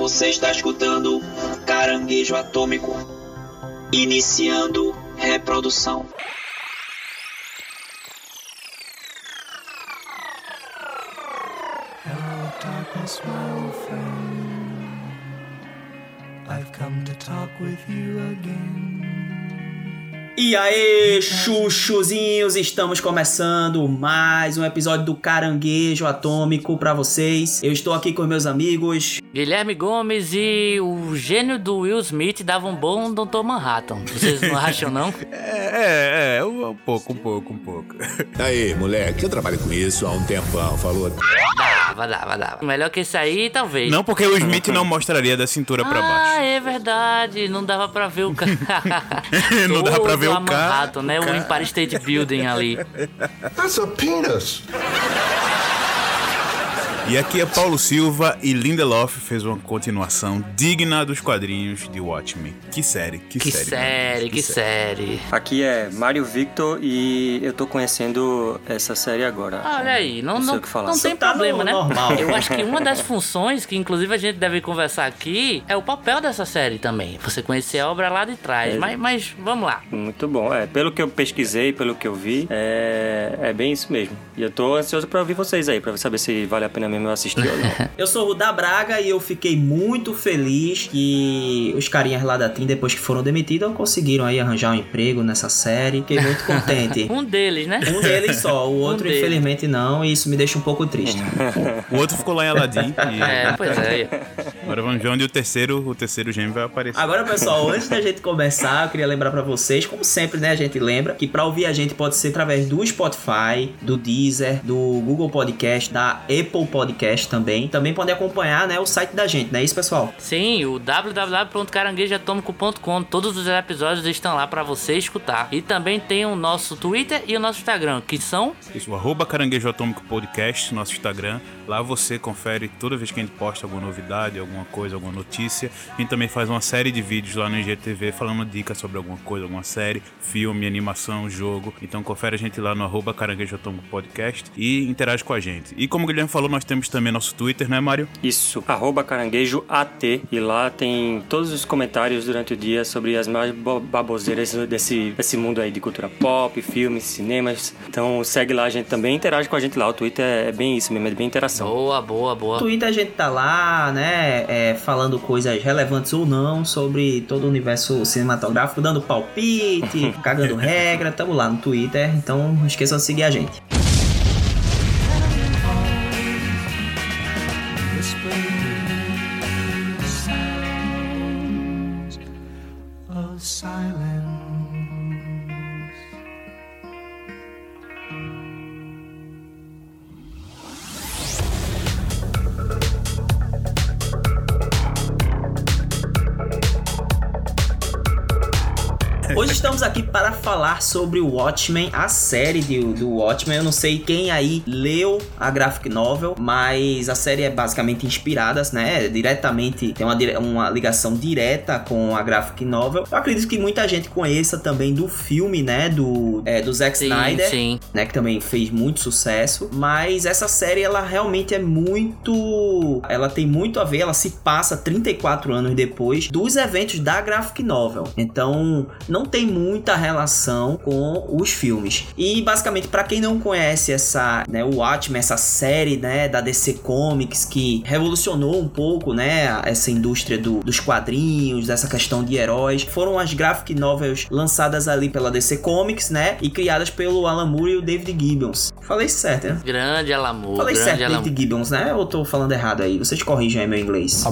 Você está escutando Caranguejo Atômico. Iniciando reprodução. Hello, darkness, my old friend. I've come to talk with you again. E aí, chuchuzinhos, estamos começando mais um episódio do Caranguejo Atômico pra vocês. Eu estou aqui com meus amigos. Guilherme Gomes e o gênio do Will Smith dava um bom Dr. Manhattan. Vocês não acham, não? É, é, é, um pouco, um pouco, um pouco. Aí, moleque, eu trabalho com isso há um tempão, falou? Dava, dava, dava. Melhor que esse aí, talvez. Não porque o Smith não mostraria da cintura pra Ah, baixo. é verdade. Não dava pra ver o cara. Não dava pra ver o a cara. Manhattan, né? O Empire State Building ali. That's a penis. E aqui é Paulo Silva e Lindelof fez uma continuação digna dos quadrinhos de Watchmen. Que série, que, Que série. série, mano, que série. Aqui é Mário Victor e eu tô conhecendo essa série agora. Olha aí, não, Não sei não, o que falar. não Você tem tá problema, no né? normal. Eu acho que uma das funções que, inclusive, a gente deve conversar aqui é o papel dessa série também. Você conhecer a obra lá de trás. É. Mas, mas vamos lá. Muito bom. É, pelo que eu pesquisei, pelo que eu vi, é, é bem isso mesmo. E eu tô ansioso pra ouvir vocês aí, pra saber se vale a pena mesmo eu assistir ou não. Eu sou o Rudá Braga e eu fiquei muito feliz que os carinhas lá da TIM, depois que foram demitidos, conseguiram aí arranjar um emprego nessa série. Fiquei muito contente. Um deles, né? Um deles só, o outro deles. infelizmente não, e isso me deixa um pouco triste. O outro ficou lá em Aladdin e É, pois é. agora vamos ver onde o terceiro, o terceiro gêmeo vai aparecer. Agora, pessoal, antes da gente começar, eu queria lembrar pra vocês, como sempre, né, a gente lembra que pra ouvir a gente pode ser através do Spotify, do Deezer, do Google Podcast, da Apple Podcast também. Também pode acompanhar, né, o site da gente, não é isso, pessoal? Sim, o www.caranguejoatômico.com. Todos os episódios estão lá pra você escutar. E também tem o nosso Twitter e o nosso Instagram, que são Isso, o arroba Caranguejo Atômico Podcast, nosso Instagram. Lá você confere toda vez que a gente posta alguma novidade, alguma coisa, alguma notícia. A gente também faz uma série de vídeos lá no IGTV falando dicas sobre alguma coisa, alguma série, filme, animação, jogo. Então confere a gente lá no arroba Caranguejo Atômico Podcast e interage com a gente. E como o Guilherme falou, nós temos também nosso Twitter, né, Mário? Isso, arroba caranguejo AT. E lá tem todos os comentários durante o dia sobre as mais bo- baboseiras desse, desse mundo aí de cultura pop, filmes, cinemas. Então segue lá a gente também, interage com a gente lá. O Twitter é bem isso mesmo, é bem interação. boa, boa, boa. No Twitter a gente tá lá, né, é, falando coisas relevantes ou não sobre todo o universo cinematográfico, dando palpite, cagando regra, tamo lá no Twitter, então não esqueçam de seguir a gente. Silence. Estamos aqui para falar sobre o Watchmen, a série de, do Watchmen. Eu não sei quem aí leu a graphic novel, mas a série é basicamente inspirada, né? Diretamente, tem uma, uma ligação direta com a graphic novel. Eu acredito que muita gente conheça também do filme, né? Do, é, do Zack Sim, Snyder. sim. né, que também fez muito sucesso, mas essa série ela realmente é muito, ela tem muito a ver, ela se passa 34 anos depois dos eventos da graphic novel. Então, não tem muita relação com os filmes. E basicamente para quem não conhece essa, né, o Watchmen, essa série, né, da DC Comics que revolucionou um pouco, né, essa indústria do- dos quadrinhos, dessa questão de heróis, foram as graphic novels lançadas ali pela DC Comics, né, e criadas pelo Alan Moore e o David Gibbons. Falei certo, né? Grande Alamur, Falei grande certo, Alamur. David Gibbons, né? Ou tô falando errado aí? Vocês corrijam aí meu inglês.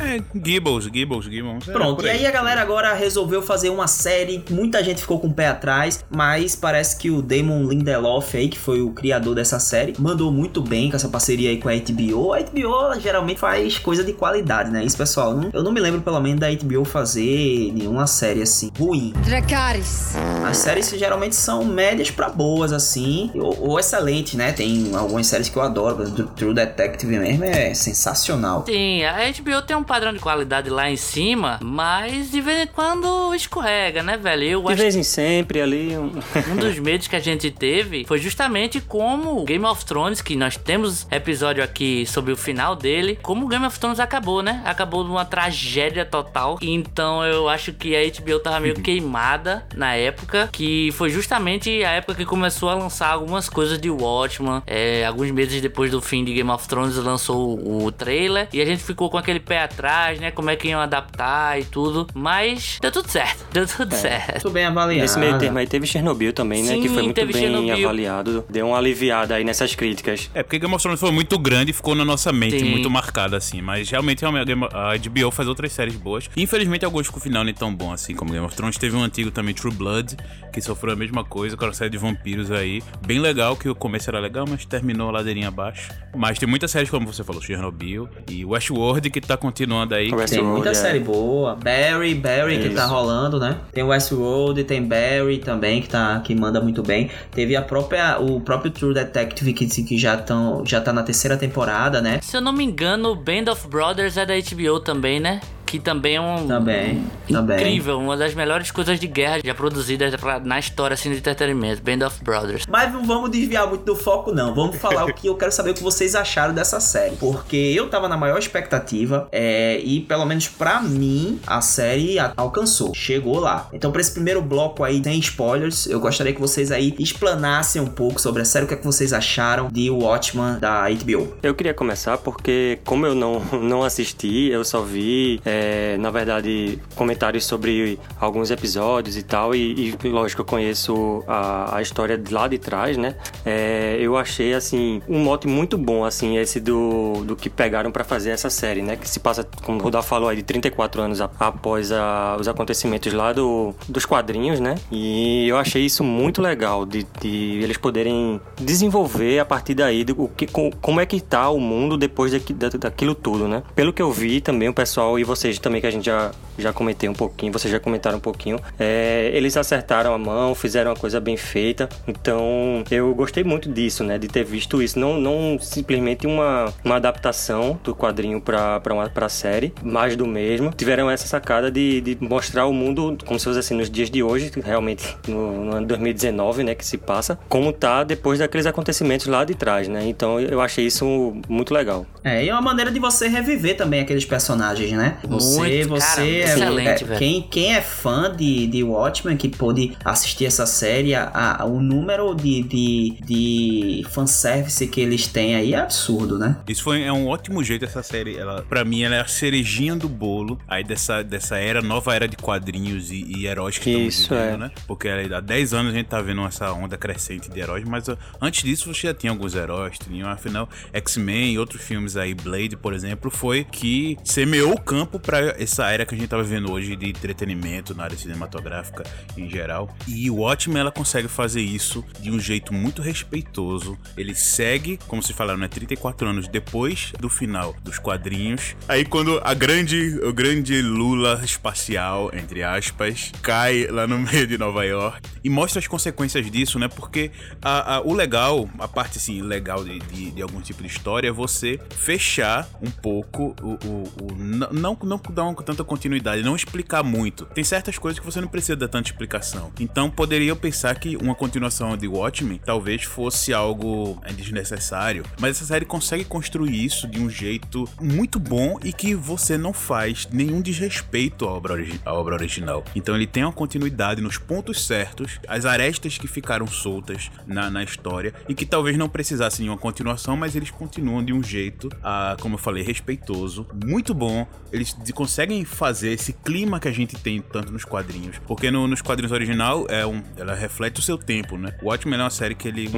É, Gibbles, Gibbles. É, Pronto, por e aí a galera agora resolveu fazer uma série, muita gente ficou com o pé atrás, mas parece que o Damon Lindelof aí, que foi o criador dessa série, mandou muito bem com essa parceria aí com a HBO. A HBO geralmente faz coisa de qualidade, né? Isso, pessoal, não- eu não me lembro pelo menos da HBO fazer nenhuma série assim, ruim. Dracarys. As séries geralmente são médias pra boas, assim, ou, ou excelentes, né? Tem algumas séries que eu adoro, por exemplo, True Detective mesmo é sensacional. Sim, a HBO tem um padrão de qualidade lá em cima, mas mas de vez quando escorrega, né, velho? Eu De acho vez em sempre ali. um- um dos medos que a gente teve foi justamente como Game of Thrones, que nós temos episódio aqui sobre o final dele, como Game of Thrones acabou, né? Acabou numa tragédia total. Então eu acho que a HBO tava meio queimada na época, que foi justamente a época que começou a lançar algumas coisas de Watchman. É, alguns meses depois do fim de Game of Thrones lançou o, o trailer e a gente ficou com aquele pé atrás, né? Como é que iam adaptar e tudo. Mas deu tudo certo, deu tudo certo. Muito bem avaliado. Nesse meio termo aí teve Chernobyl também, né? Sim, que foi muito teve bem Chernobyl. avaliado. Deu uma aliviada aí nessas críticas. É, porque Game of Thrones foi muito grande e ficou na nossa mente Sim. muito marcada, assim. Mas realmente a Game- a HBO faz outras séries boas. Infelizmente, alguns com o final nem tão bom assim como Game of Thrones. Teve um antigo também, True Blood, que sofreu a mesma coisa, com a série de vampiros aí. Bem legal, que o começo era legal, mas terminou a ladeirinha abaixo. Mas tem muitas séries, como você falou, Chernobyl e Westworld, que tá continuando aí. Tem muita é. série boa. Barry, Barry que tá rolando, né? Tem Westworld, tem Barry também que tá que manda muito bem. Teve a própria o próprio True Detective que, que já tão, já tá na terceira temporada, né? Se eu não me engano, Band of Brothers é da HBO também, né? Que também é um. Também, também. Incrível, uma das melhores coisas de guerra já produzidas pra- na história assim, de entretenimento. Band of Brothers. Mas não vamos desviar muito do foco, não. Vamos falar o que eu quero saber o que vocês acharam dessa série. Porque eu tava na maior expectativa é, e, pelo menos pra mim, a série alcançou. Chegou lá. Então, pra esse primeiro bloco aí, sem spoilers, eu gostaria que vocês aí explanassem um pouco sobre a série, o que, é que vocês acharam de Watchman da HBO. Eu queria começar porque, como eu não, não assisti, eu só vi, é, na verdade, comentários sobre alguns episódios e tal, e, e, lógico, eu conheço a, a história de lá de trás, né? É, eu achei, assim, um mote muito bom, assim, esse do, do que pegaram pra fazer essa série, né? Que se passa, como o Rodolfo falou aí, de 34 anos após a- os acontecimentos lá do, dos quadrinhos, né? E eu achei isso muito legal, de, de eles poderem desenvolver a partir daí do, o que, com- como é que tá o mundo depois da- daquilo tudo, né? Pelo que eu vi também, o pessoal e vocês também, que a gente já, já comentei um pouquinho, vocês já comentaram um pouquinho, é, eles acertaram a mão, fizeram uma coisa bem feita, então eu gostei muito disso, né? De ter visto isso, não, não simplesmente uma, uma adaptação do quadrinho pra, uma, pra série, mais do mesmo. Tiveram essa sacada de, de mostrar o mundo, como se fosse assim, nos dias de hoje, realmente no, no ano 2019, né, que se passa, como tá depois daqueles acontecimentos lá de trás, né? Então eu achei isso muito legal. É, e é uma maneira de você reviver também aqueles personagens, né? Você, Muito, você cara, é- excelente, é- velho. quem, quem é fã de, de Watchmen, que pôde assistir essa série, a, a- o número de, de, de fanservice que eles têm aí é absurdo, né? Isso foi é um ótimo jeito essa série. Ela, para mim, ela é a cerejinha do bolo aí dessa, dessa era, nova era de quadrinhos e, e heróis que estamos Isso, vivendo, é. né? Porque há 10 anos a gente tá vendo essa onda crescente de heróis, mas antes disso você já tinha alguns heróis, tinha, afinal, X-Men e outros filmes aí, Blade, por exemplo, foi que semeou o campo para essa era que a gente tá vivendo hoje de entretenimento na área cinematográfica em geral. E o Watchmen, ela consegue fazer isso de um jeito muito respeitoso. Ele segue, como se falaram, né, 34 anos depois do final dos quadrinhos. Aí quando a grande, o grande Lula espacial, entre aspas, cai lá no meio de Nova York e mostra as consequências disso, né? Porque a- a- o legal, a parte assim, legal de, de, de algum tipo de história é você fechar um pouco o. o- o- n- não, não dar uma, tanta continuidade, não explicar muito. Tem certas coisas que você não precisa dar tanta explicação. Então poderia eu pensar que uma continuação de Watchmen talvez fosse algo é, desnecessário. Mas essa série consegue construir isso de um jeito muito bom e que você não faz nenhum desrespeito à obra, à obra original. Então ele tem uma continuidade nos pontos certos, as arestas que ficaram soltas na, na história e que talvez não precisassem de uma continuação, mas eles continuam de um jeito, ah, como eu falei, respeitoso, muito bom. Eles de- conseguem fazer esse clima que a gente tem tanto nos quadrinhos, porque no- nos quadrinhos original é um, ela reflete o seu tempo, né? O Watchmen é uma série que ele,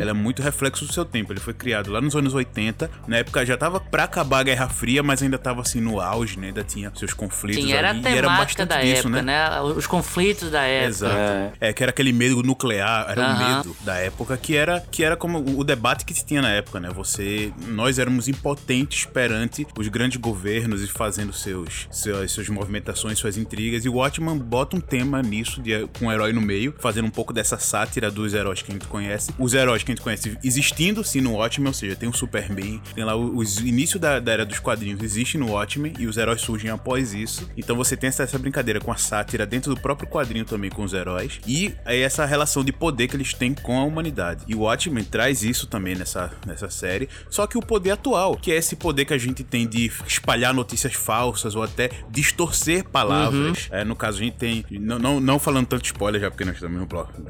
ela é muito reflexo do seu tempo. Ele foi criado lá nos anos 80, na época já tava pra acabar a Guerra Fria, mas ainda tava assim no auge, né? Ainda tinha seus conflitos Sim, era a ali, e era temática bastante da disso, época, né? Os conflitos da época. Exato. É. que era aquele medo nuclear, era o Aham. medo da época, que era, que era como o debate que se tinha na época, né? Você. Nós éramos impotentes perante os grandes governos e fazendo seus seus, suas movimentações, suas intrigas. E o Watchman bota um tema nisso, de, com um herói no meio, fazendo um pouco dessa sátira dos heróis que a gente conhece. Os heróis que a gente conhece existindo sim no Watchmen, ou seja, tem o Superman, tem lá o, o início da, da, era dos quadrinhos existe no Watchmen e os heróis surgem após isso. Então você tem essa, essa brincadeira com a sátira dentro do próprio quadrinho também com os heróis e aí essa relação de poder que eles têm com a humanidade. E o Watchmen traz isso também nessa, nessa série, só que o poder atual, que é esse poder que a gente tem de espalhar notícias falsas ou até distorcer palavras. Uhum. É, no caso, a gente tem. Não, não, não falando tanto spoiler, já porque nós estamos no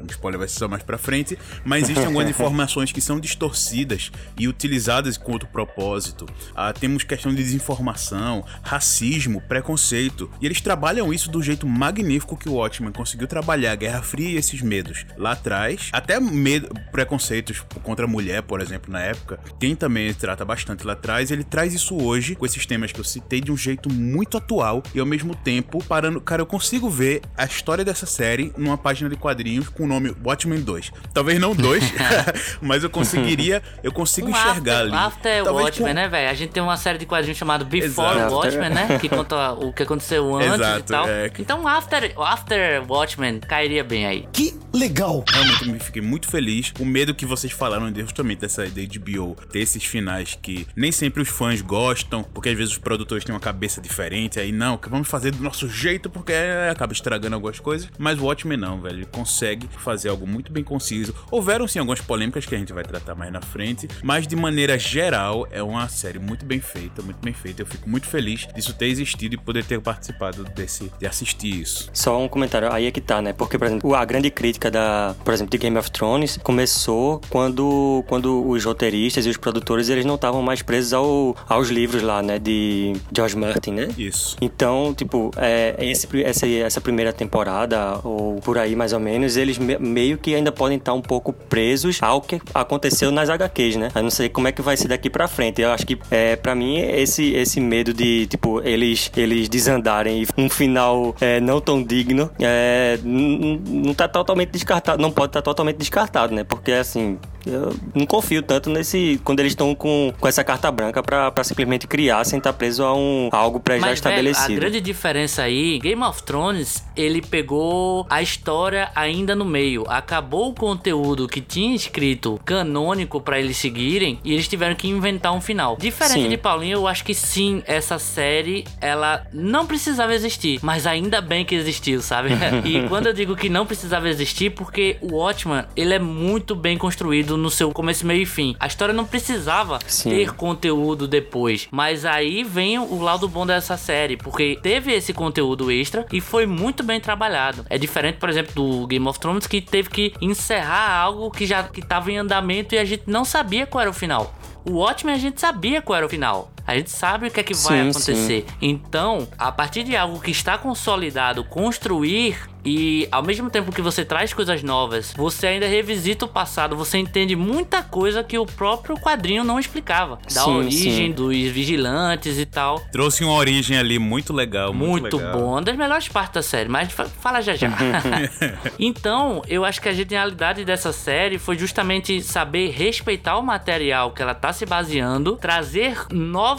spoiler vai ser só mais pra frente, mas existem algumas informações que são distorcidas e utilizadas com outro propósito. Ah, temos questão de desinformação, racismo, preconceito. E eles trabalham isso do jeito magnífico que o Watchmen conseguiu trabalhar a Guerra Fria e esses medos lá atrás. Até medo, preconceitos contra a mulher, por exemplo, na época. Tem também, trata bastante lá atrás. Ele traz isso hoje, com esses temas que eu citei, de um jeito muito atual e ao mesmo tempo parando. Cara, eu consigo ver a história dessa série numa página de quadrinhos com o nome Watchmen 2. Talvez não 2, mas eu conseguiria. Eu consigo um enxergar after, ali. After Talvez Watchmen, com... né, velho? A gente tem uma série de quadrinhos chamado Before Exato. Watchmen, né? Que conta o que aconteceu antes Exato, e tal. É... Então, After, After Watchmen cairia bem aí. Que legal! Realmente me fiquei muito feliz. O medo que vocês falaram justamente dessa ideia de HBO ter esses finais que nem sempre os fãs gostam, porque às vezes os produtores têm uma cabeça diferente, aí não, que vamos fazer do nosso jeito porque acaba estragando algumas coisas. Mas o Watchmen não, velho. Ele consegue fazer algo muito bem conciso. Houveram sim algumas polêmicas que a gente vai tratar mais na frente, mas de maneira geral é uma série muito bem feita, muito bem feita. Eu fico muito feliz disso ter existido e poder ter participado desse, de assistir isso. Só um comentário, aí é que tá, né? Porque, por exemplo, a grande crítica da, por exemplo, de Game of Thrones começou quando, quando os roteiristas e os produtores eles não estavam mais presos ao, aos livros lá, né? De George Martin, né? Isso. Então, tipo, é, esse, essa, essa primeira temporada, ou por aí mais ou menos, eles me, meio que ainda podem estar um pouco presos ao que aconteceu nas HQs, né? Eu não sei como é que vai ser daqui pra frente. Eu acho que, é, pra mim, esse, esse medo de, tipo, eles, eles desandarem e um final é, não tão digno é, não tá totalmente descartado, não pode estar tá totalmente descartado, né? Porque, assim, eu não confio tanto nesse. quando eles estão com, com essa carta branca pra, pra simplesmente criar sem estar tá preso a um algo pré já estabelecido. A grande diferença aí, Game of Thrones, ele pegou a história ainda no meio. Acabou o conteúdo que tinha escrito canônico para eles seguirem e eles tiveram que inventar um final. Diferente sim. de Paulinho, eu acho que sim, essa série ela não precisava existir, mas ainda bem que existiu, sabe? e quando eu digo que não precisava existir, porque o Watchman, ele é muito bem construído no seu começo, meio e fim. A história não precisava Sim. ter conteúdo depois. Mas aí vem o lado bom dessa série, porque teve esse conteúdo extra e foi muito bem trabalhado. É diferente, por exemplo, do Game of Thrones, que teve que encerrar algo que já estava em andamento e a gente não sabia qual era o final. O Watchmen a gente sabia qual era o final. A gente sabe o que é que vai sim, acontecer. Sim. Então, a partir de algo que está consolidado, construir e ao mesmo tempo que você traz coisas novas, você ainda revisita o passado, você entende muita coisa que o próprio quadrinho não explicava. Da sim, origem sim. dos vigilantes e tal. Trouxe uma origem ali muito legal. Muito, muito legal. bom. Uma das melhores partes da série, mas fala já já. então, eu acho que a genialidade dessa série foi justamente saber respeitar o material que ela tá se baseando, trazer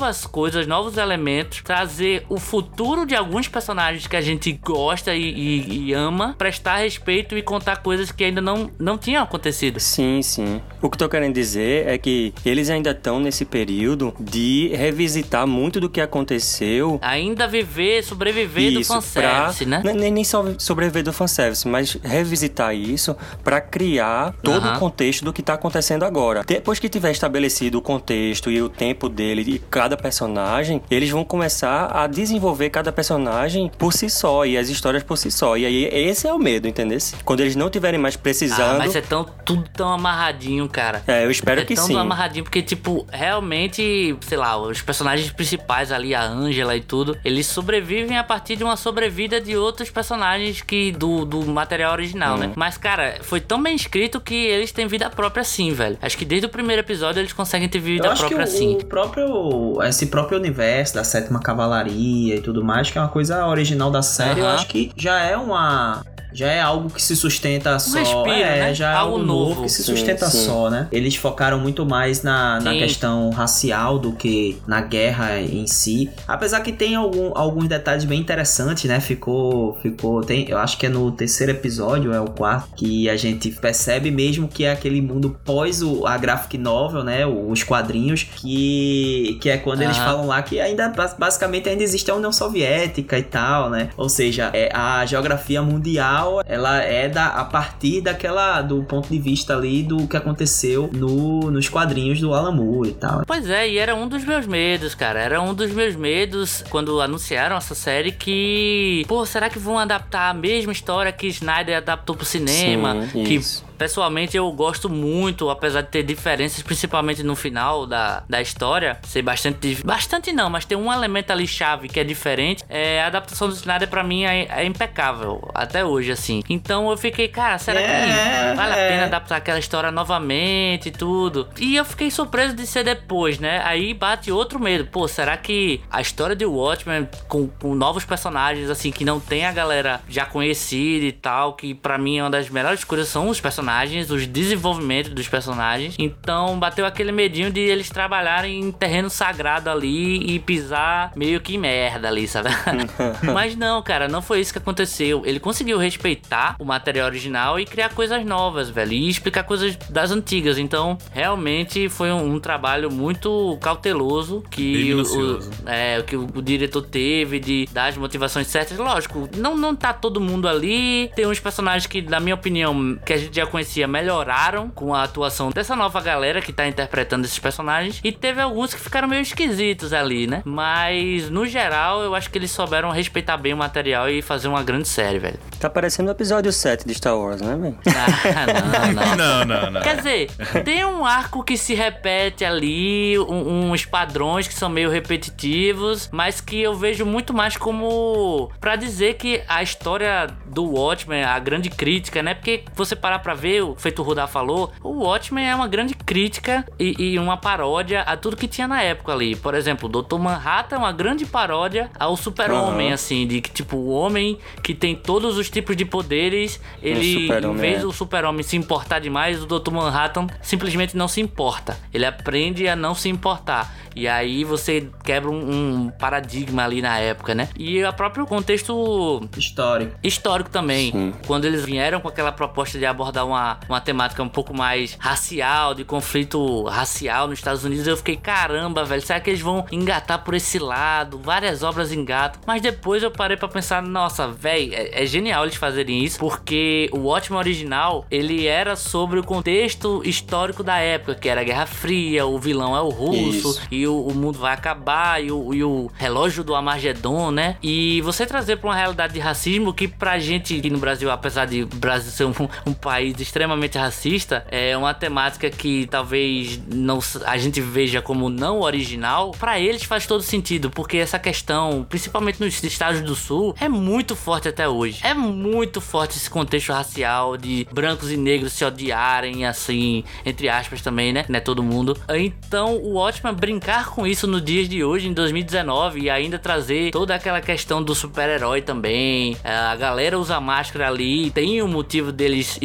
novas coisas, novos elementos, trazer o futuro de alguns personagens que a gente gosta e, e, e ama, prestar respeito e contar coisas que ainda não, não tinham acontecido. Sim, sim. O que eu tô querendo dizer é que eles ainda estão nesse período de revisitar muito do que aconteceu. Ainda viver, sobreviver isso, do fanservice, pra, né? Nem, nem só sobreviver do fanservice, mas revisitar isso para criar todo o contexto do que tá acontecendo agora. Depois que tiver estabelecido o contexto e o tempo dele e cada personagem, eles vão começar a desenvolver cada personagem por si só e as histórias por si só. E aí esse é o medo, entendeu? Quando eles não tiverem mais precisando. Ah, mas é tão, tudo tão amarradinho, cara. É, eu espero é que sim. É tão amarradinho, porque, tipo, realmente, sei lá, os personagens principais ali, a Angela e tudo, eles sobrevivem a partir de uma sobrevida de outros personagens que do, do material original, né? hum. né? Mas, cara, foi tão bem escrito que eles têm vida própria sim, velho. Acho que desde o primeiro episódio eles conseguem ter vida eu própria acho que o, O próprio, esse próprio universo da sétima cavalaria e tudo mais, que é uma coisa original da série, uh -huh. eu acho que já é uma já é algo que se sustenta só. respiro, é, né? já é Algo algo novo, novo. que se Sim, sustenta sim. só, né? Eles focaram muito mais na, na Sim. questão racial do que na guerra em si. Apesar que tem algum, alguns detalhes bem interessantes, né? Ficou. ficou tem, eu acho que é no terceiro episódio, é o quarto, que a gente percebe mesmo que é aquele mundo pós o, a graphic novel, né? Os quadrinhos, que, que é quando eles Aham. falam lá que ainda bas- basicamente ainda existe a União Soviética e tal, né? Ou seja, é, a geografia mundial ela é da, a partir daquela do ponto de vista ali do que aconteceu no, nos quadrinhos do Alan Moore e tal. Pois é, e era um dos meus medos, cara. Era um dos meus medos quando anunciaram essa série que. Pô, será que vão adaptar a mesma história que Snyder adaptou pro cinema? Sim, que isso. Pessoalmente eu gosto muito, apesar de ter diferenças, principalmente no final da, da história, ser bastante. Bastante não, mas tem um elemento ali chave que é diferente. É, a adaptação do Snyder pra mim é, é impecável, até hoje, assim. Então eu fiquei, cara, será É, que vale a é. pena adaptar aquela história novamente e tudo. E eu fiquei surpreso de ser depois, né? Aí bate outro medo. Pô, será que a história de Watchmen com, com novos personagens, assim, que não tem a galera já conhecida e tal, que pra mim é uma das melhores coisas são os personagens, os desenvolvimentos dos personagens. Então bateu aquele medinho de eles trabalharem em terreno sagrado ali e pisar meio que merda ali, sabe? Mas não, cara, não foi isso que aconteceu. Ele conseguiu respeitar o material original e criar coisas novas, velho. E explicar coisas das antigas. Então, realmente foi um, um trabalho muito cauteloso que o, o- é, que o, o diretor teve de dar as motivações certas. Lógico, não, não tá todo mundo ali. Tem uns personagens que, na minha opinião, que a gente já conhecia, melhoraram com a atuação dessa nova galera que tá interpretando esses personagens. E teve alguns que ficaram meio esquisitos ali, né? Mas, no geral, eu acho que eles souberam respeitar bem o material e fazer uma grande série, velho. Tá parecendo o episódio 7 de Star Wars, né, velho? Ah, não, não. Não, não, não. Quer dizer, tem um arco que se repete ali, um- uns padrões que são meio repetitivos, mas que eu vejo muito mais como pra dizer que a história do Watchmen, a grande crítica, né? Porque você parar pra ver, o feito o Rudá falou, o Watchmen é uma grande crítica e, e uma paródia a tudo que tinha na época ali. Por exemplo, o Dr. Manhattan é uma grande paródia ao super-homem, Aham. assim, de que tipo, o homem que tem todos os tipos de poderes, ele, em super-homem, vez é. do super-homem se importar demais, o Dr. Manhattan simplesmente não se importa. Ele aprende a não se importar. E aí você quebra um, um paradigma ali na época, né? E o próprio contexto Histórico. histórico também. Sim. Quando eles vieram com aquela proposta de abordar uma, uma temática um pouco mais racial, de conflito racial nos Estados Unidos, eu fiquei, caramba, velho, será que eles vão engatar por esse lado? Várias obras engatam. Mas depois eu parei pra pensar, nossa, velho, é, é genial eles fazerem isso, porque o Watchmen original, ele era sobre o contexto histórico da época, que era a Guerra Fria, o vilão é o russo, Isso. e o, o mundo vai acabar, e o, e o relógio do Armagedon, né? E você trazer pra uma realidade de racismo que pra gente aqui no Brasil, apesar de o Brasil ser um, um país extremamente racista, é uma temática que talvez não a gente veja como não original, pra eles faz todo sentido, porque essa questão, principalmente nos estados do sul, é muito forte até hoje. É muito forte esse contexto racial de brancos e negros se odiarem, assim, entre aspas também, né? Não é todo mundo. Então, o Watchmen brincar com isso nos dias de hoje, em 2019, e ainda trazer toda aquela questão do super-herói também. É, A galera usa máscara ali, tem o motivo deles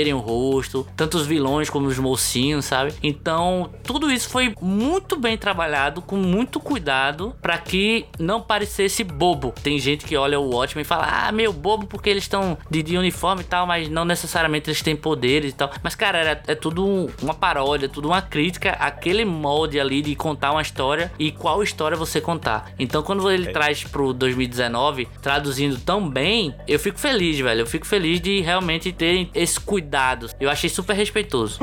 esconderem o rosto, tanto os vilões como os mocinhos, sabe? Então, tudo isso foi muito bem trabalhado, com muito cuidado, pra que não parecesse bobo. Tem gente que olha o Watchmen e fala, ah, meio bobo porque eles estão de, de uniforme e tal, mas não necessariamente eles têm poderes e tal. Mas, cara, era- é tudo um- uma paródia, tudo uma crítica àquele molde ali de contar uma história e qual história você contar. Então, quando ele traz pro 2019, traduzindo tão bem, eu fico feliz, velho. Eu fico feliz de realmente terem esses cuidados. Eu achei super respeitoso.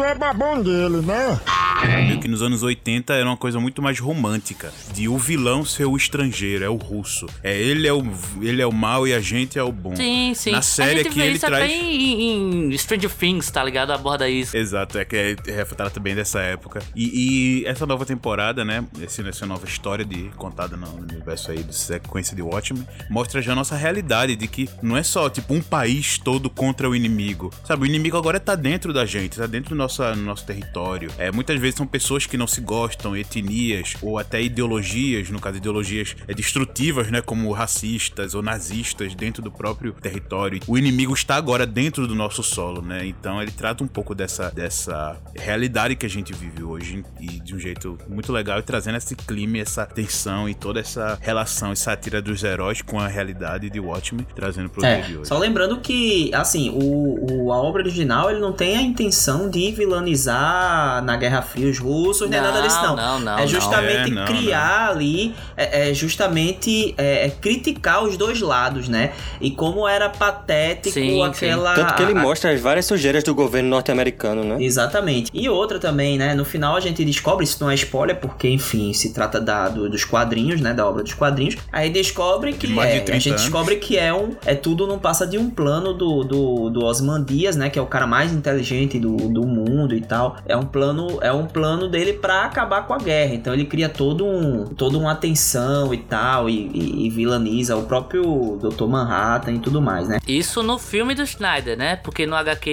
Meio que nos anos 80 era uma coisa muito mais romântica. De o vilão ser o estrangeiro, é o russo. É ele é o, ele é o mal e a gente é o bom. Sim, sim. Na a série gente aqui vê ele isso traz. até em, em Stranger Things, tá ligado? Aborda isso. Exato, é que é, retrata bem dessa época. E, e essa nova temporada, né? Esse, essa nova história de contada no universo aí de sequência de Watchmen, mostra já a nossa realidade de que não é só tipo um país todo contra o inimigo. Sabe, o inimigo agora tá dentro da gente, tá dentro do nosso, nosso território. É, muitas vezes são pessoas que não se gostam, etnias ou até ideologias, no caso ideologias é, destrutivas, né, como racistas ou nazistas dentro do próprio território. O inimigo está agora dentro do nosso solo, né? Então ele trata um pouco dessa, dessa realidade que a gente vive hoje e de um jeito muito legal e trazendo esse clima, essa tensão e toda essa relação e sátira dos heróis com a realidade de Watchmen, trazendo pro É, dia de hoje. só lembrando que, assim, o, o- a obra original ele não tem a intenção de vilanizar na Guerra Fria os russos, nem Não, nada disso, não. não, não, é não. justamente É, não, criar ali, é, é justamente é, é criticar os dois lados, né? E como era patético Sim, sim. aquela. Tanto que ele a- mostra as várias sujeiras do governo norte-americano, né? Exatamente. E outra também, né? No final a gente descobre, isso não é spoiler, porque, enfim, se trata da, do- dos quadrinhos, né? Da obra dos quadrinhos. Aí descobre que mais de é, 30 a gente anos. descobre que é um. É tudo não passa de um plano do, do, do Osmandias, né? Que é o cara mais inteligente do, do mundo e tal. É um plano, é um plano dele pra acabar com a guerra. Então ele cria todo um, toda uma tensão e tal. E, e- e vilaniza o próprio Dr. Manhattan e tudo mais, né? Isso no filme do Snyder, né? Porque no HQ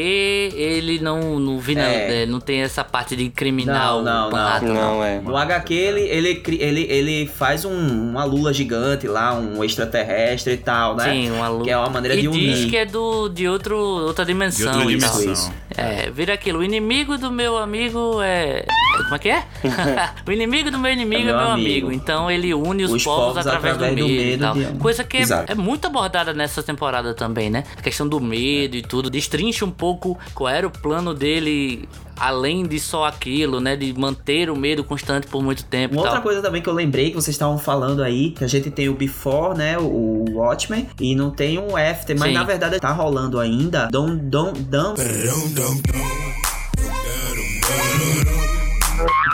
ele não, não, vi, É. não, não tem essa parte de criminal. Não, não, Manhattan, Não, é. No HQ, ele, ele, ele, ele faz um, uma lula gigante lá, um extraterrestre e tal, né? Sim, uma luta. Que é uma maneira e de diz unir. que é do, de outro, outra De dimensão. outra e dimensão. Isso. É, vira aquilo. O inimigo do meu amigo é. Como é que é? o inimigo do meu inimigo é É meu, meu amigo. amigo. Então ele une os, Os povos, povos através, através do do medo, e Coisa que é, Exato. é muito abordada nessa temporada também, né? A questão do medo e tudo. Destrincha um pouco qual era o plano dele. Além de só aquilo, né? De manter o medo constante por muito tempo. Uma outra coisa também que eu lembrei que vocês estavam falando aí, que a gente tem o Before, né, o Watchmen, e não tem um After, mas Sim. na verdade tá rolando ainda Dom Dom Dom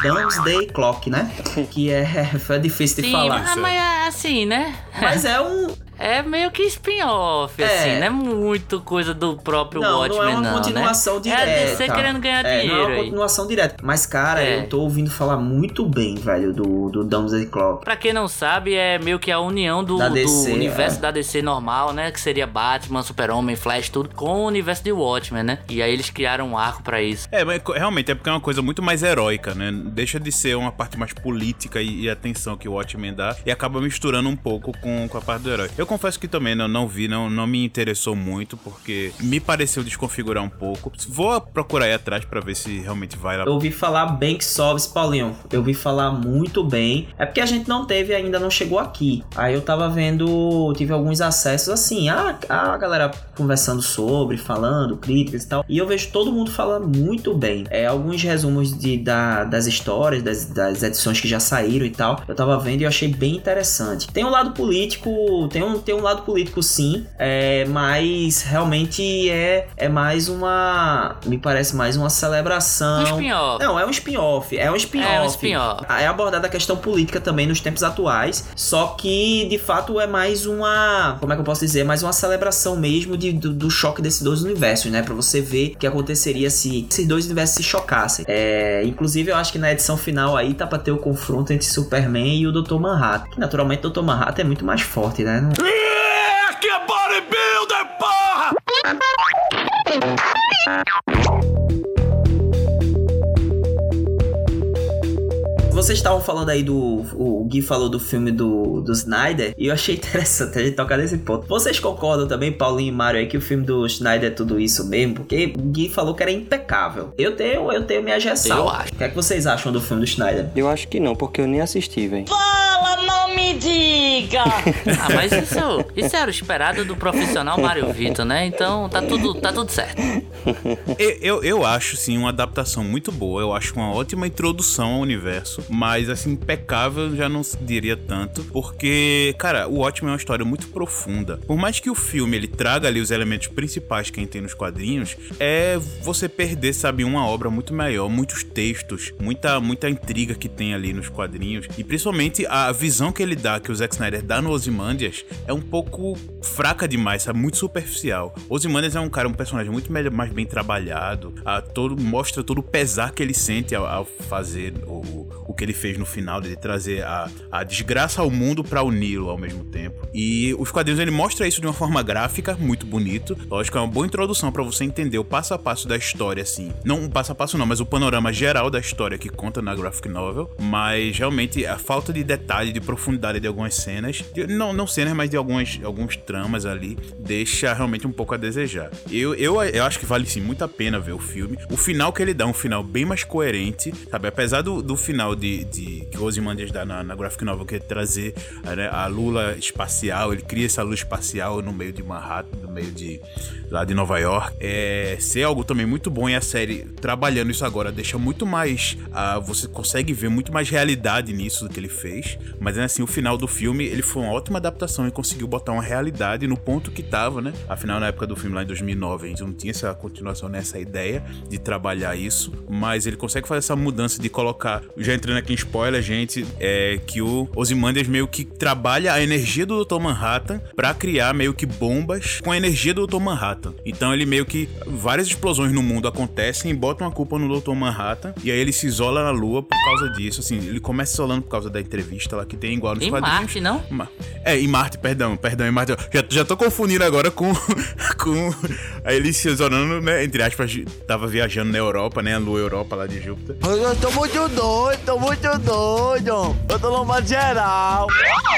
Doomsday Clock, né? Que é, é difícil de Sim, falar. mas, mas é assim, né? Mas é um, É meio que spin-off, É. assim, não é muito coisa do próprio Não, Watchmen, não é uma né? continuação direta. É a DC querendo ganhar É, dinheiro não é uma aí. continuação direta. Mas, cara, É. eu tô ouvindo falar muito bem, velho, do, do Doomsday Clock. Pra quem não sabe, é meio que a união do, Da do DC, universo é. da DC normal, né? Que seria Batman, Super-Homem, Flash, tudo, com o universo de Watchmen, né? E aí eles criaram um arco pra isso. É, mas realmente é porque é uma coisa muito mais heróica, né? Deixa de ser uma parte mais política e, e atenção que o Watchmen dá e acaba misturando um pouco com, com a parte do herói. Eu confesso que também não, não vi, não, não me interessou muito, porque me pareceu desconfigurar um pouco. Vou procurar aí atrás pra ver se realmente vai lá. Eu ouvi falar bem que sobe, Paulinho. Eu ouvi falar muito bem. É porque a gente não teve ainda, não chegou aqui. Aí eu tava vendo, tive alguns acessos assim, a, a galera conversando sobre, falando, críticas e tal. E eu vejo todo mundo falando muito bem. É, alguns resumos de, da, das histórias, das, das edições que já saíram e tal. Eu tava vendo e eu achei bem interessante. Tem um lado político, tem um, tem um lado político sim, é, mas realmente é, é mais uma. Me parece mais uma celebração. Um spin-off. Não, é um spin-off. É um spin-off. É um spin-off. É abordada a questão política também nos tempos atuais. Só que, de fato, é mais uma. Como é que eu posso dizer? Mais uma celebração mesmo de, do, do choque desses dois universos, né? Pra você ver o que aconteceria se esses dois universos se chocassem. É, inclusive, eu acho que na edição final aí tá pra ter o confronto entre Superman e o Dr. Manhattan. Que naturalmente o Dr. Manhattan é muito mais forte, né? Não- Vocês estavam falando aí do. O Gui falou do filme do, do Snyder. E eu achei interessante a gente tocar nesse ponto. Vocês concordam também, Paulinho e Mário, aí, que o filme do Snyder é tudo isso mesmo? Porque o Gui falou que era impecável. Eu tenho, eu tenho minha Eu ressalva. acho. O que é que vocês acham do filme do Snyder? Eu acho que não, porque eu nem assisti, velho. Fala, não me diga! Ah, mas isso, isso era o esperado do profissional Mário Vitor, né? Então tá tudo, tá tudo certo. Eu, eu, eu acho, sim, uma adaptação muito boa. Eu acho uma ótima introdução ao universo. Mas, assim, impecável já não diria tanto. Porque, cara, o Watchmen é uma história muito profunda. Por mais que o filme ele traga ali os elementos principais que a gente tem nos quadrinhos, é você perder, sabe, uma obra muito maior, muitos textos, muita, muita intriga que tem ali nos quadrinhos. E principalmente a visão que ele dá, que o Zack Snyder dá no Ozymandias, é um pouco fraca demais, sabe? Muito superficial. Ozymandias é um cara, um personagem muito me- mais bem trabalhado. A, todo, mostra todo o pesar que ele sente ao, ao fazer o, o que ele fez no final, de trazer a, a desgraça ao mundo para uni-lo ao mesmo tempo. E os quadrinhos ele mostra isso de uma forma gráfica, muito bonito. Lógico, é uma boa introdução para você entender o passo a passo da história, assim. Não o passo a passo, não, mas o panorama geral da história que conta na graphic novel. Mas realmente a falta de detalhe, de profundidade de algumas cenas, de, não, não cenas, mas de algumas, alguns tramas ali, deixa realmente um pouco a desejar. Eu, eu, eu acho que vale sim muito a pena ver o filme. O final que ele dá, um final bem mais coerente, sabe? Apesar do, do final de, de que o Ozymandias dá na, na graphic novel, que é trazer né, a lula espacial, ele cria essa luz espacial no meio de Manhattan, no meio de lá de Nova York. É, ser algo também muito bom e a série trabalhando isso agora deixa muito mais. Uh, você consegue ver muito mais realidade nisso do que ele fez. Mas assim, o final do filme ele foi uma ótima adaptação e conseguiu botar uma realidade no ponto que tava, né? Afinal, na época do filme lá em 2009, a gente não tinha essa continuação nessa ideia de trabalhar isso. Mas ele consegue fazer essa mudança de colocar. Já entrando aqui em spoiler, gente, é que o Ozymandias meio que trabalha a energia do Dr. Manhattan para criar meio que bombas com a energia do Dr. Manhattan. Então ele meio que várias explosões no mundo acontecem e botam a culpa no Dr. Manhattan e aí ele se isola na Lua por causa disso, assim, ele começa isolando por causa da entrevista lá que tem igual nos em quadrinhos. Marte, não? É, em Marte, perdão, perdão, em Marte. Já, já tô confundindo agora com com ele se isolando, né, entre aspas, tava viajando na Europa, né, a Lua Europa lá de Júpiter. Eu tô muito doido, tô muito doido. Eu tô lombado geral.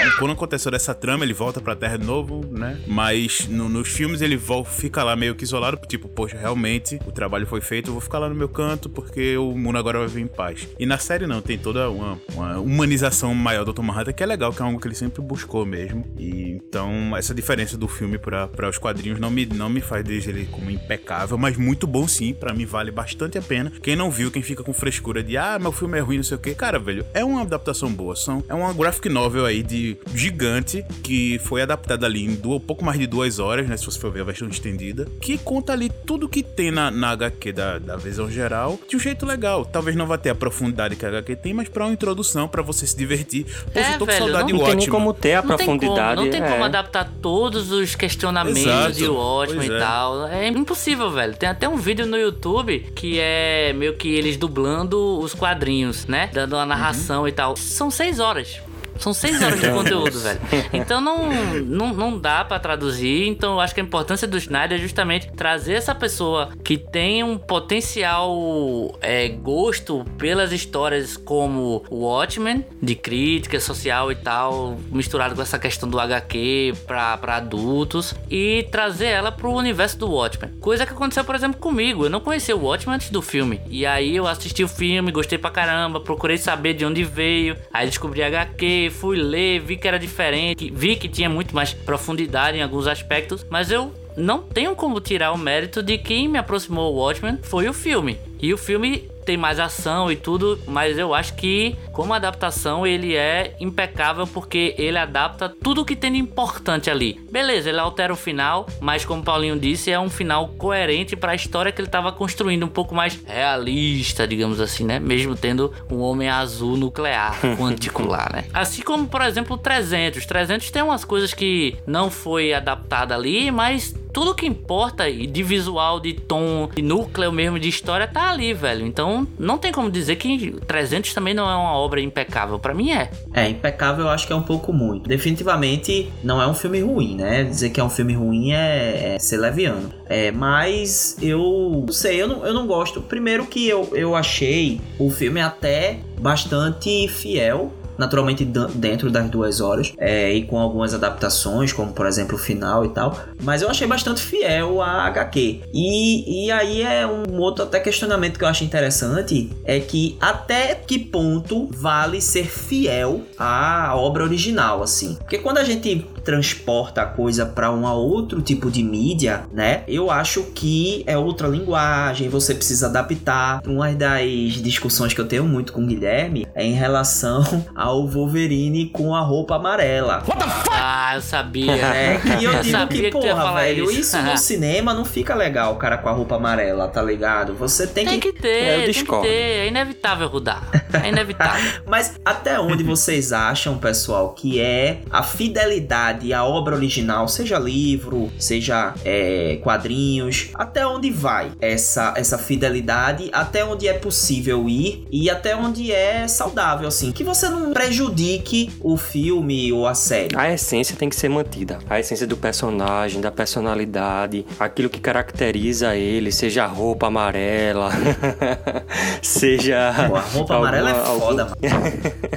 E quando aconteceu essa trama, ele volta pra Terra de novo, né? Mas no, nos filmes ele volta, fica lá meio que isolado, tipo, poxa, realmente o trabalho foi feito, eu vou ficar lá no meu canto porque o mundo agora vai vir em paz. E na série não, tem toda uma, uma humanização maior do Tom Manhattan, que é legal, que é algo que ele sempre buscou mesmo. E então essa diferença do filme para os quadrinhos não me, não me faz desde ele como impecável, mas muito bom sim, para mim vale bastante a pena. Quem não viu, quem fica com frescura de ah, meu filme é ruim, não sei o que, cara, velho, é uma adaptação boa. São, é uma graphic novel aí de gigante que foi adaptada ali em duas, pouco mais de duas horas, né? Se você for ver a versão estendida, que conta ali tudo que tem na, na HQ da, da visão geral de um jeito legal. Talvez não vá ter a profundidade que a HQ tem, mas pra uma introdução, para você se divertir. Pô, É, eu tô velho, saudade Não de tem nem como ter a Não tem como, profundidade. não tem como é. adaptar todos os questionamentos Exato. de Watchmen Pois e é. tal. É impossível, velho. Tem até um vídeo no YouTube que é meio que eles dublando os quadrinhos, né? Dando uma narração e tal. São seis horas. São seis horas de conteúdo, velho. Então não, não, não dá pra traduzir. Então eu acho que a importância do Snyder é justamente trazer essa pessoa que tem um potencial é, gosto pelas histórias como Watchmen, de crítica social e tal, misturado com essa questão do HQ pra, pra adultos, e trazer ela pro universo do Watchmen. Coisa que aconteceu, por exemplo, comigo. Eu não conhecia o Watchmen antes do filme. E aí eu assisti o filme, gostei pra caramba, procurei saber de onde veio. Aí descobri HQ, fui ler, vi que era diferente, vi que tinha muito mais profundidade em alguns aspectos, mas eu não tenho como tirar o mérito de quem me aproximou o Watchmen foi o filme. E o filme tem mais ação e tudo, mas eu acho que como adaptação ele é impecável porque ele adapta tudo que tem de importante ali. Beleza, ele altera o final, mas como o Paulinho disse, é um final coerente para a história que ele estava construindo, um pouco mais realista, digamos assim, né? Mesmo tendo um homem azul nuclear, quântico lá, né? Assim como, por exemplo, o 300. 300 tem umas coisas que não foi adaptada ali, mas tudo que importa de visual, de tom, de núcleo mesmo de história tá ali, velho. Então não tem como dizer que 300 também não é uma obra impecável. Pra mim é. É, impecável eu acho que é um pouco muito. Definitivamente não é um filme ruim, né? Dizer que é um filme ruim é, é ser leviano. É, mas eu não sei, eu não, eu não gosto. Primeiro que eu, eu achei o filme até bastante fiel naturalmente dentro das duas horas é, e com algumas adaptações, como por exemplo o final e tal. Mas eu achei bastante fiel a HQ. E, e aí é um outro até questionamento que eu acho interessante é que até que ponto vale ser fiel à obra original, assim? Porque quando a gente transporta a coisa para um outro tipo de mídia, né? Eu acho que é outra linguagem, você precisa adaptar. Uma das discussões que eu tenho muito com o Guilherme é em relação ao Wolverine com a roupa amarela. Ah, eu sabia. É, que eu Eu digo sabia que, que porra, falar velho, isso. isso no cinema não fica legal, o cara com a roupa amarela, tá ligado? Você tem, Tem que É, ter, eu tem que ter. É inevitável rodar. É inevitável. Mas até onde vocês acham, pessoal, que é a fidelidade fidelidade à obra original, seja livro, seja é, quadrinhos, até onde vai essa, essa fidelidade, até onde é possível ir e até onde é saudável, assim, que você não prejudique o filme ou a série. A essência tem que ser mantida. A essência do personagem, da personalidade, aquilo que caracteriza ele, seja a roupa amarela, seja. Pô, a roupa amarela é alguma- foda, algum- mano.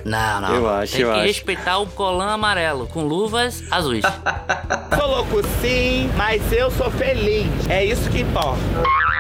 Não, não. Eu acho, Tem eu que acho. respeitar o colã amarelo, com luvas azuis. Sou louco sim, mas eu sou feliz. É isso que importa.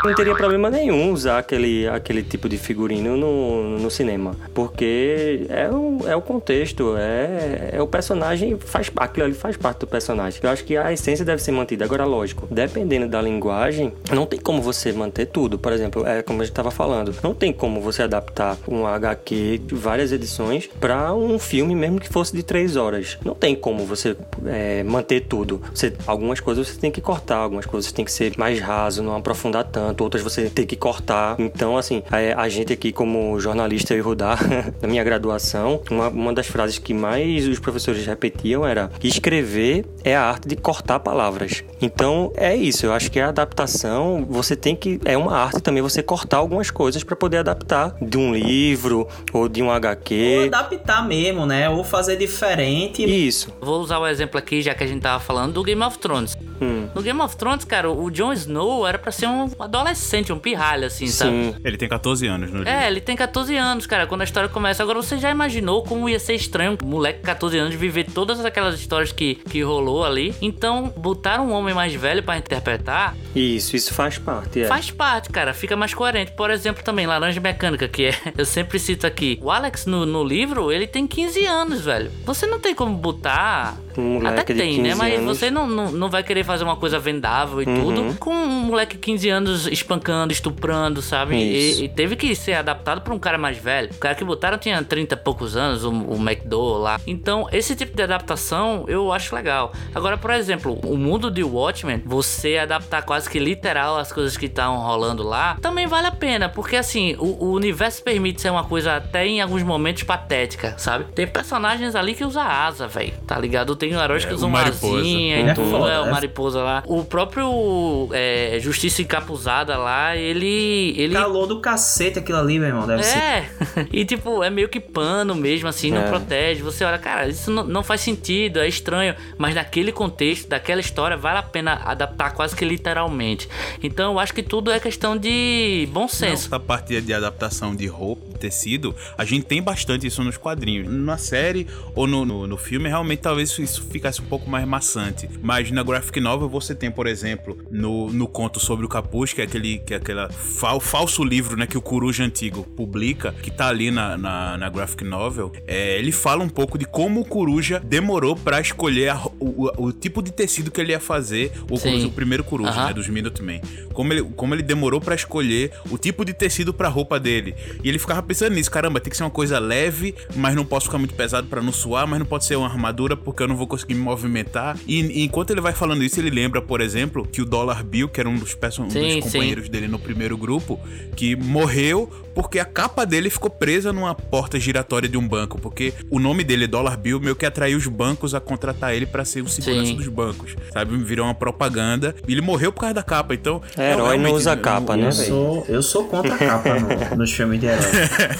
Não teria problema nenhum usar aquele, aquele tipo de figurino no, no cinema. Porque é o, é o contexto, é, é o personagem, faz, aquilo ali faz parte do personagem. Eu acho que a essência deve ser mantida. Agora, lógico, dependendo da linguagem, não tem como você manter tudo. Por exemplo, é como a gente estava falando, não tem como você adaptar um HQ de várias edições para um filme, mesmo que fosse de três horas. Não tem como você é, manter tudo. Você, algumas coisas você tem que cortar, algumas coisas tem que ser mais raso, não aprofundar tanto, outras você tem que cortar. Então, assim, a, a gente aqui, como jornalista e Rudar, na minha graduação, uma, uma das frases que mais os professores repetiam era escrever é a arte de cortar palavras. Então, é isso. Eu acho que a adaptação, você tem que. É uma arte também você cortar algumas coisas para poder adaptar de um livro ou de um Ou HQ. adaptar mesmo, né? Ou fazer diferente. Isso. Vou usar o exemplo aqui, já que a gente tava falando do Game of Thrones. Hum. No Game of Thrones, cara, o Jon Snow era pra ser um adolescente, um pirralho, assim, sabe? Sim. Ele tem 14 anos no livro. É, ele tem 14 anos, cara, quando a história começa. Agora, você já imaginou como ia ser estranho um moleque de 14 anos viver todas aquelas histórias que, que rolou ali? Então, botar um homem mais velho pra interpretar Isso, isso faz parte. É. faz parte, cara, fica mais coerente. Por exemplo, também, Laranja Mecânica, que é, eu sempre cito aqui. O Alex no, no livro, ele tem 15 anos, velho. Você não tem como botar. Um moleque Até de tem, né? 15 Mas anos. você não, não, não vai querer fazer uma coisa vendável e Uhum. tudo com um moleque de 15 anos espancando, estuprando, sabe? E, e teve que ser adaptado pra um cara mais velho. O cara que botaram tinha 30 e poucos anos, o, o McDowell lá. Então, esse tipo de adaptação eu acho legal. Agora, por exemplo, o mundo de Watchmen, você adaptar quase que literal as coisas que estão rolando lá, também vale a pena, porque assim, o, o universo permite ser uma coisa até em alguns momentos patética, sabe? Tem personagens ali que usam asa, velho, tá ligado? Tem heróis É, que usam Mariposa. asinha É e tudo, foda, é, o é lá. O próprio é, Justiça Encapuzada lá, ele. ele Calor do cacete aquilo ali, meu irmão. Deve ser. é, e tipo, é meio que pano mesmo, assim, não É. protege. Você olha, cara, isso não, não faz sentido, é estranho. Mas naquele contexto, daquela história, vale a pena adaptar quase que literalmente. Então eu acho que tudo é questão de bom senso. Essa parte de adaptação de roupa, de tecido, a gente tem bastante isso nos quadrinhos. Na série ou no, no, no filme, realmente talvez isso- isso ficasse um pouco mais maçante. Mas na graphic novel você tem, por exemplo, no, no conto sobre o Capuz, que é aquele que é aquela fal- falso livro né, que o Coruja Antigo publica, que tá ali na, na, na graphic novel, é, ele fala um pouco de como o Coruja demorou pra escolher a o, o, o tipo de tecido que ele ia fazer, o. Coruja- o primeiro Coruja, né, dos Minutemen. Como ele, como ele demorou pra escolher o tipo de tecido pra roupa dele. E ele ficava pensando nisso, caramba, tem que ser uma coisa leve, mas não posso ficar muito pesado pra não suar, mas não pode ser uma armadura porque eu não vou conseguir me movimentar. E, e enquanto ele vai falando isso, ele lembra, por exemplo, que o Dollar Bill, que era um dos, um Sim, dos companheiros dele no primeiro grupo, que morreu porque a capa dele ficou presa numa porta giratória de um banco, porque o nome dele, Dollar Bill, meio que atraiu os bancos a contratar ele pra ser o segurança Sim. dos bancos, sabe? Virou uma propaganda. E ele morreu por causa da capa, então... É, herói não usa eu- capa, né, Eu velho? sou, eu sou contra a capa no- nos filmes de herói.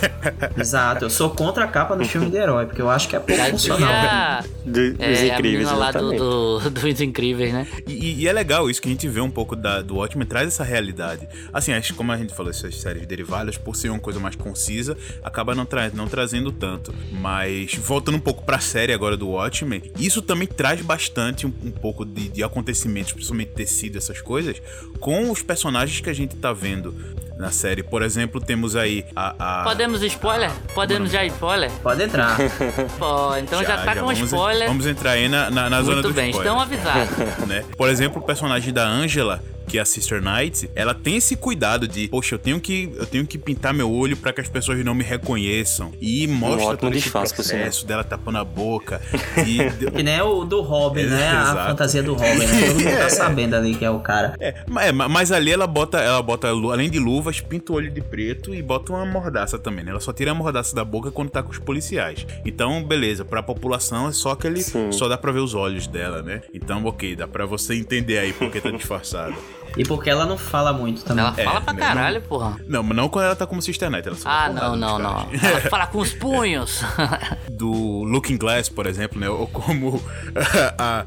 Exato, eu sou contra a capa nos filmes de herói, porque eu acho que é pouco funcional. Do- dos é, a incríveis, lá do, do- dos incríveis, né? E, e é legal isso que a gente vê um pouco da, do Watchmen, traz essa realidade. Assim, acho como a gente falou, essas séries derivadas, por ser uma coisa mais concisa, acaba não, tra não trazendo tanto. Mas, voltando um pouco pra série agora do Watchmen, isso também traz bastante um, um pouco de, de acontecimentos, principalmente tecido, essas coisas, com os personagens que a gente tá vendo na série. Por exemplo, temos aí a. a- Podemos spoiler? Podemos já spoiler? Pode entrar. Pô, então já, tá com vamos, spoiler. Vamos entrar aí na, na, na zona Muito do bem, spoiler. estão avisados. né? Por exemplo, o personagem da Angela, que é a Sister Knight, ela tem esse cuidado de, poxa, eu tenho que, eu tenho que pintar meu olho pra que as pessoas não me reconheçam. E mostra ótimo todo esse processo dela tapando a boca. E, Que nem o do Robin, né? A Exato. fantasia do Robin, né? Todo mundo tá sabendo ali que é o cara. É, é, ma- mas ali ela bota, ela bota, além de luvas, pinta o olho de preto e bota uma mordaça também, né? Ela só tira a mordaça da boca quando tá com os policiais. Então, beleza, pra população é só aquele. Sim. Só dá pra ver os olhos dela, né? Então, ok, dá pra você entender aí porque tá disfarçada. E porque ela não fala muito também. Ela fala pra né, caralho, porra. Não, mas não quando ela tá como Sister Knight, ela só Ah, porrada não, não, não. Ela fala com os punhos. do Looking Glass, por exemplo, né? Ou como a,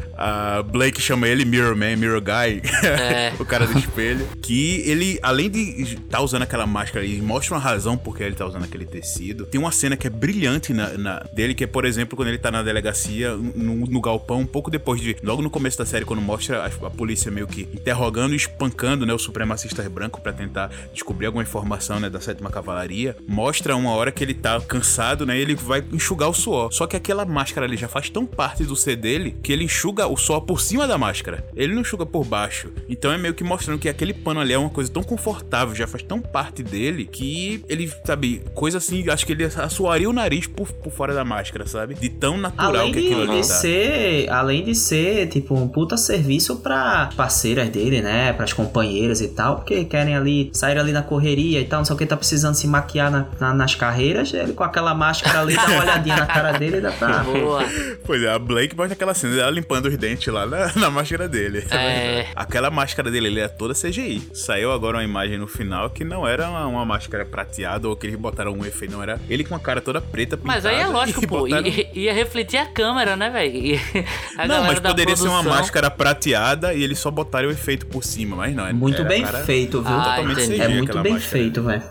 a Blake chama ele Mirror Man, Mirror Guy, É. o cara do espelho. Que ele, além de estar usando aquela máscara e mostra uma razão porque ele tá usando aquele tecido, tem uma cena que é brilhante na, na- dele, que é, por exemplo, quando ele tá na delegacia, no, no galpão, um pouco depois de. Logo no começo da série, quando mostra a, a polícia meio que interrogando e espancando, né, o supremacista branco pra tentar descobrir alguma informação, né, da sétima cavalaria, mostra uma hora que ele tá cansado, né, e ele vai enxugar o suor. Só que aquela máscara ali já faz tão parte do ser dele que ele enxuga o suor por cima da máscara. Ele não enxuga por baixo. Então é meio que mostrando que aquele pano ali é uma coisa tão confortável, já faz tão parte dele que ele, sabe, coisa assim, acho que ele assoaria o nariz por, por fora da máscara, sabe? De tão natural Além que aquilo de, ali de tá. ser, além de ser, tipo, um puta serviço pra parceiras dele, né? Pras companheiras e tal, porque querem ali, sair ali na correria e tal, não sei o que, tá precisando se maquiar na- na- nas carreiras, ele com aquela máscara ali, dá uma olhadinha na cara dele e dá pra... Boa. Pois é, a Blake mostra aquela cena dela limpando os dentes lá na, na máscara dele. É. Aquela máscara dele ele é toda CGI. Saiu agora uma imagem no final que não era uma, uma máscara prateada ou que eles botaram um efeito, não era ele com a cara toda preta pintada. Mas aí é lógico, pô. botaram- i- Ia refletir a câmera, né, velho? Não, mas poderia ser uma produção- máscara prateada e eles só botaram o efeito por cima, mas não. é- Muito era bem cara feito, viu? Ah. CG é muito bem máscara. feito, velho.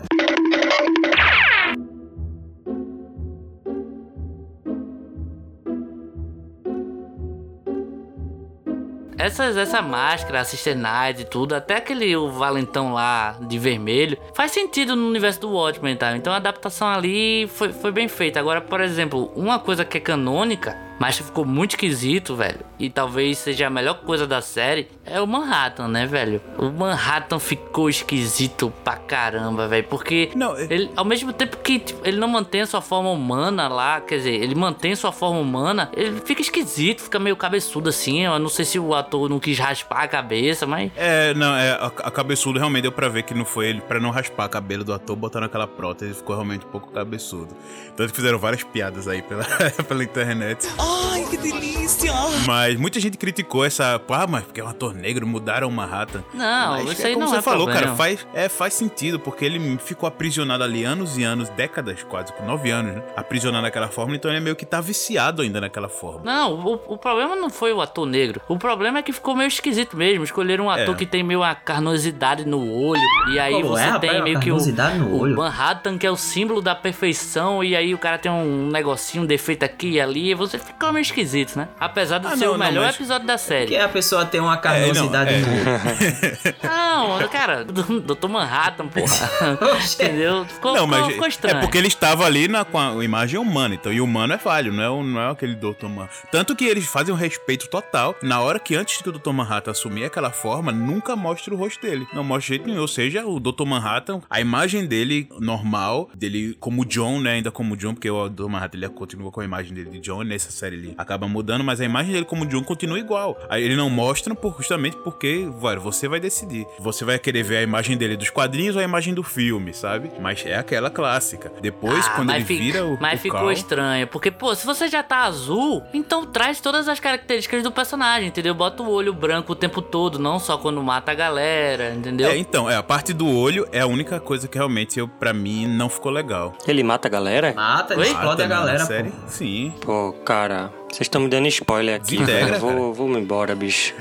Essas, essa máscara, a Sister Night e tudo, até aquele o valentão lá de vermelho, faz sentido no universo do Watchmen, tá? Então a adaptação ali foi, foi bem feita. Agora, por exemplo, uma coisa que é canônica, mas que ficou muito esquisito, velho, e talvez seja a melhor coisa da série, é o Manhattan, né, velho? O Manhattan ficou esquisito pra caramba, velho, porque Não, é- ele, ao mesmo tempo que tipo, ele não mantém a sua forma humana lá, quer dizer, ele mantém sua forma humana, ele fica esquisito, fica meio cabeçudo assim. Eu não sei se o ator não quis raspar a cabeça, mas. É, não, é, a, a cabeçudo realmente deu pra ver que não foi ele, pra não raspar o cabelo do ator, botaram aquela prótese, ficou realmente um pouco cabeçudo. Tanto que fizeram várias piadas aí pela, pela internet. Ai, que delícia! Mas muita gente criticou essa. Ah, mas porque é um ator negro, mudaram o Manhattan. Não, mas isso é aí como não você é falou, problema. cara, faz, é, faz sentido, porque ele ficou aprisionado ali anos e anos, décadas quase, por nove anos, né? Aprisionado naquela forma, então ele meio que tá viciado ainda naquela forma. Não, o, o problema não foi o ator negro. O problema é que ficou meio esquisito mesmo. Escolheram um ator É. que tem meio uma carnosidade no olho. E aí Pô, você é, rapaz, tem uma meio que o, no o olho. Manhattan, que é o símbolo da perfeição. E aí o cara tem um negocinho, um defeito aqui e ali. E você fica meio esquisito, né? Apesar de Ah, ser não, o não, melhor mas- episódio da série. Que a pessoa tem uma carnosidade é. no olho. Não, cara, Dr. Manhattan, porra. Entendeu? Ficou, não, mas ficou é estranho. porque ele estava ali na, com a imagem humana, então, e o humano é falho, não é, não é aquele Dr. Manhattan. Tanto que eles fazem um respeito total, na hora que antes que o Dr. Manhattan assumir aquela forma, nunca mostra o rosto dele. Não mostra de jeito nenhum, ou seja, o Dr. Manhattan, a imagem dele normal, dele como John, né, ainda como John, porque o Dr. Manhattan ele continua com a imagem dele de John, nessa série ele acaba mudando, mas a imagem dele como John continua igual. Aí ele não mostra por, justamente porque, velho, você vai decidir. Você vai querer ver a imagem dele dos quadrinhos ou a imagem do filme, sabe? Mas é aquela clássica. Depois, Ah, quando ele fi- vira o. Mas o ficou Cal- estranho. Porque, pô, se você já tá azul, então traz todas as características do personagem, entendeu? Bota o olho branco o tempo todo, não só quando mata a galera, entendeu? É, então, é, a parte do olho é a única coisa que realmente, eu, pra mim, não ficou legal. Ele mata a galera? Mata, ele Oi? explode a Mata, galera. Sim. Pô, cara, vocês estão me dando spoiler aqui. Desintegra, cara. Vou, vou me embora, bicho.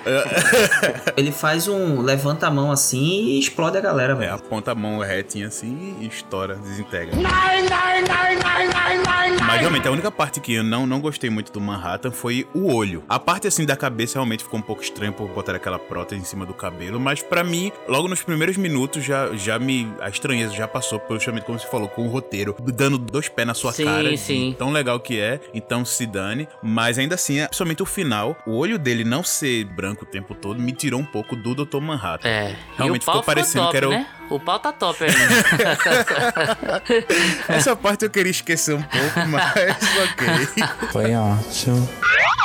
Ele faz um. levanta a mão assim e explode a galera, É, velho. aponta a mão retinha assim e estoura, desintegra. Mas Mas realmente, a única parte que eu não, não gostei muito do Manhattan foi o olho. A parte assim da cabeça realmente ficou um pouco estranha por botar aquela prótese em cima do cabelo, mas pra mim, logo nos primeiros minutos já, já me. A estranheza já passou, justamente como você falou, com o roteiro, dando dois pés na sua Sim, cara. sim. Tão legal que é, então se dane. Mas ainda assim, é- principalmente o final, o olho dele não ser branco o tempo todo me tirou um pouco do Dr. Manhattan. É. Realmente ficou parecendo top, que era né? O pau tá top aí. Essa parte eu queria esquecer um pouco, mas ok. Foi ótimo.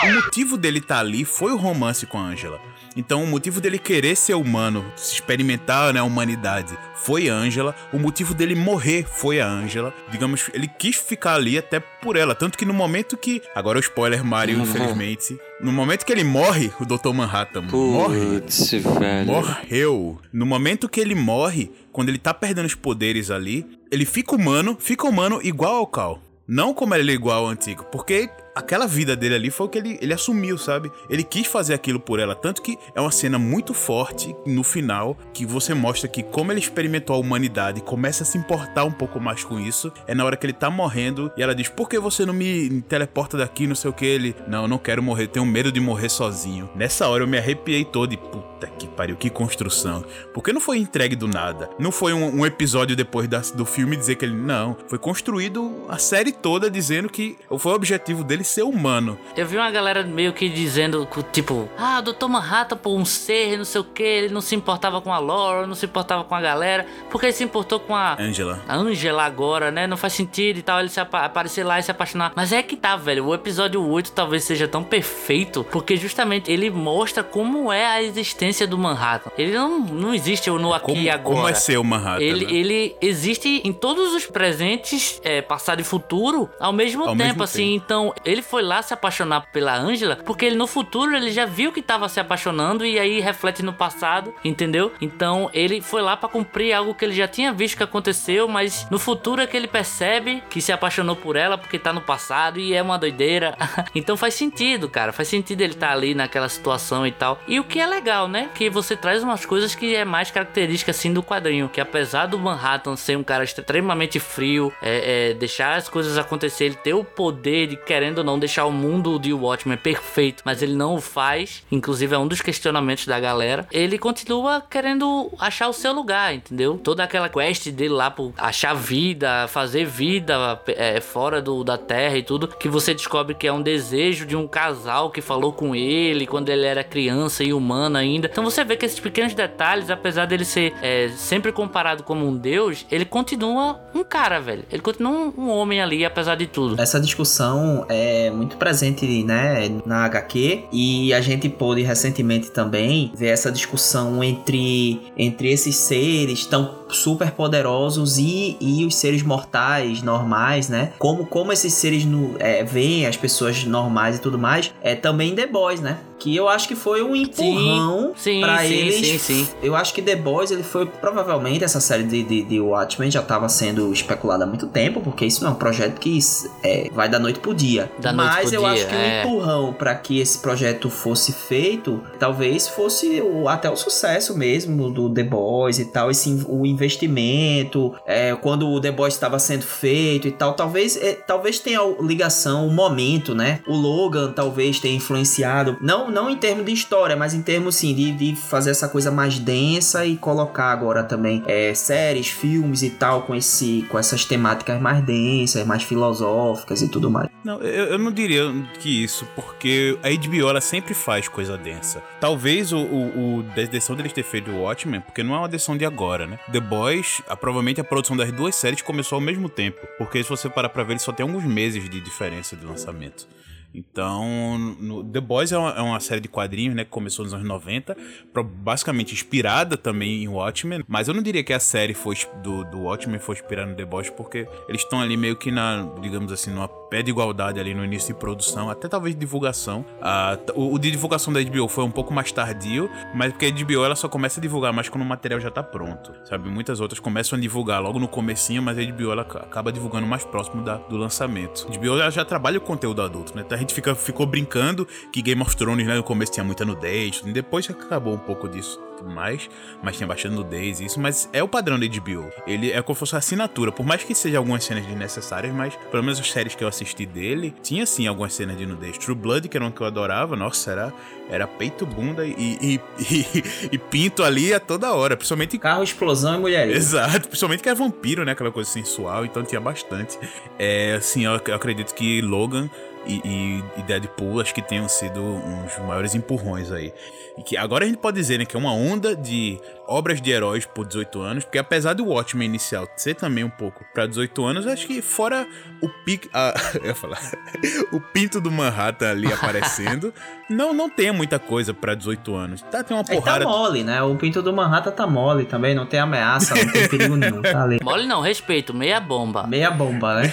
O motivo dele estar ali foi o romance com a Angela. Então, o motivo dele querer ser humano, se experimentar né, a humanidade, foi a Angela. O motivo dele morrer foi a Angela. Digamos, ele quis ficar ali até por ela. Tanto que no momento que. Agora o spoiler, Mario, infelizmente. No momento que ele morre, o Dr. Manhattan morre. Putz, velho. Morreu. No momento que ele morre, quando ele tá perdendo os poderes ali, ele fica humano, fica humano igual ao Cal. Não como ele é igual ao antigo, porque aquela vida dele ali foi o que ele, ele assumiu, sabe? Ele quis fazer aquilo por ela, tanto que é uma cena muito forte no final, que você mostra que como ele experimentou a humanidade começa a se importar um pouco mais com isso, é na hora que ele tá morrendo e ela diz, por que você não me teleporta daqui, não sei o que, ele, não, não quero morrer, tenho medo de morrer sozinho. Nessa hora eu me arrepiei todo e, puta que pariu, que construção. Porque não foi entregue do nada, não foi um, um episódio depois da- do filme dizer que ele, não, foi construído a série toda dizendo que foi o objetivo dele ser humano. Eu vi uma galera meio que dizendo, tipo, ah, o Dr. Manhattan, pô, um ser, não sei o que, ele não se importava com a Laura, não se importava com a galera, porque ele se importou com a. Angela. A Angela agora, né? Não faz sentido e tal, ele se apa- aparecer lá e se apaixonar. Mas é que tá, velho. O episódio 8 talvez seja tão perfeito, porque justamente ele mostra como é a existência do Manhattan. Ele não, não existe no aqui Como, e agora. como é ser o Manhattan? Ele, né? ele existe em todos os presentes, é, passado e futuro, ao mesmo Ao tempo, mesmo assim. Então, ele foi lá se apaixonar pela Angela, porque ele no futuro ele já viu que tava se apaixonando e aí reflete no passado, entendeu? Então, ele foi lá pra cumprir algo que ele já tinha visto que aconteceu, mas no futuro é que ele percebe que se apaixonou por ela porque tá no passado e é uma doideira. então faz sentido, cara. Faz sentido ele estar ali naquela situação e tal. E o que é legal, né? Que você traz umas coisas que é mais característica assim do quadrinho. Que apesar do Manhattan ser um cara extremamente frio, é, é, deixar as coisas acontecer, ele ter o poder de, querendo ou não, deixar o mundo de Watchmen perfeito, mas ele não o faz. Inclusive, é um dos questionamentos da galera. Ele continua querendo achar o seu lugar, entendeu? Toda aquela quest dele lá por achar vida, fazer vida é, fora do, da Terra e tudo, que você descobre que é um desejo de um casal que falou com ele quando ele era criança e humano ainda. Então você vê que esses pequenos detalhes, apesar dele ser é, sempre comparado como um deus, ele continua um cara, velho. Ele continua um, homem ali, apesar de tudo. Essa discussão é muito presente, né, na HQ e a gente pôde recentemente também ver essa discussão entre, entre esses seres tão super poderosos e, e os seres mortais normais, né? Como, como esses seres no, é, veem as pessoas normais e tudo mais, é também The Boys, né? Que eu acho que foi um empurrão sim, eles. sim, sim. Eu acho que The Boys ele foi provavelmente essa série de, de, de Watchmen já estava sendo especulada há muito tempo, porque isso não é um projeto que é, vai da noite pro dia. Da Mas eu dia, acho que é. o empurrão para que esse projeto fosse feito, talvez fosse o- até o sucesso mesmo do The Boys e tal, esse o investimento, é, quando o The Boys estava sendo feito e tal, talvez é, talvez tenha ligação, o momento, né? O Logan talvez tenha influenciado, não não em termos de história, mas em termos sim de, de fazer essa coisa mais densa e colocar agora também é, séries, filmes e tal com esse com essas temáticas mais densas, mais filosóficas e tudo mais. Não, eu, eu não diria que isso, porque a HBO ela sempre faz coisa densa. Talvez o, o, o decisão deles ter feito o Watchmen, porque não é uma decisão de agora, né? The Boys, a- provavelmente a produção das duas séries começou ao mesmo tempo, porque se você parar pra ver, ele só tem alguns meses de diferença de lançamento. Então, no- The Boys é uma, é uma série de quadrinhos, né, que começou nos anos 90, pro- basicamente inspirada também em Watchmen, mas eu não diria que a série foi do, do Watchmen foi inspirada no The Boys, porque eles estão ali meio que na, digamos assim, numa pé de igualdade ali no início de produção, até talvez divulgação. Ah, o, o de divulgação da HBO foi um pouco mais tardio, mas porque a HBO ela só começa a divulgar mais quando o material já tá pronto, sabe? Muitas outras começam a divulgar logo no comecinho, mas a HBO ela ac- acaba divulgando mais próximo da- do lançamento. A HBO ela já trabalha o conteúdo adulto, né? Tá gente fica, ficou brincando que Game of Thrones, né, no começo tinha muita nudez, depois acabou um pouco disso mais, mas tinha bastante nudez e isso, mas é o padrão da HBO. Ele é como se fosse assinatura, por mais que seja algumas cenas desnecessárias, mas pelo menos as séries que eu assisti dele, tinha sim algumas cenas de nudez. True Blood, que era uma que eu adorava, nossa, era, era peito, bunda e, e, e, e pinto ali a toda hora, principalmente... Carro, explosão e mulheres. Exato, principalmente que é vampiro, né, aquela coisa sensual, então tinha bastante. É, assim, eu, eu acredito que Logan e, e, Deadpool acho que tenham sido uns maiores empurrões aí. E que agora a gente pode dizer né, que é uma onda de obras de heróis por 18 anos, porque apesar do Watchmen inicial ser também um pouco para 18 anos, acho que fora o pic, a, eu ia falar, o pinto do Manhattan ali aparecendo, não não tem muita coisa para 18 anos. Tá tem uma porrada. É, tá mole, né? O pinto do Manhattan tá mole também, não tem ameaça, não tem perigo nenhum, tá ali. Mole não, respeito, meia bomba. Meia bomba, né?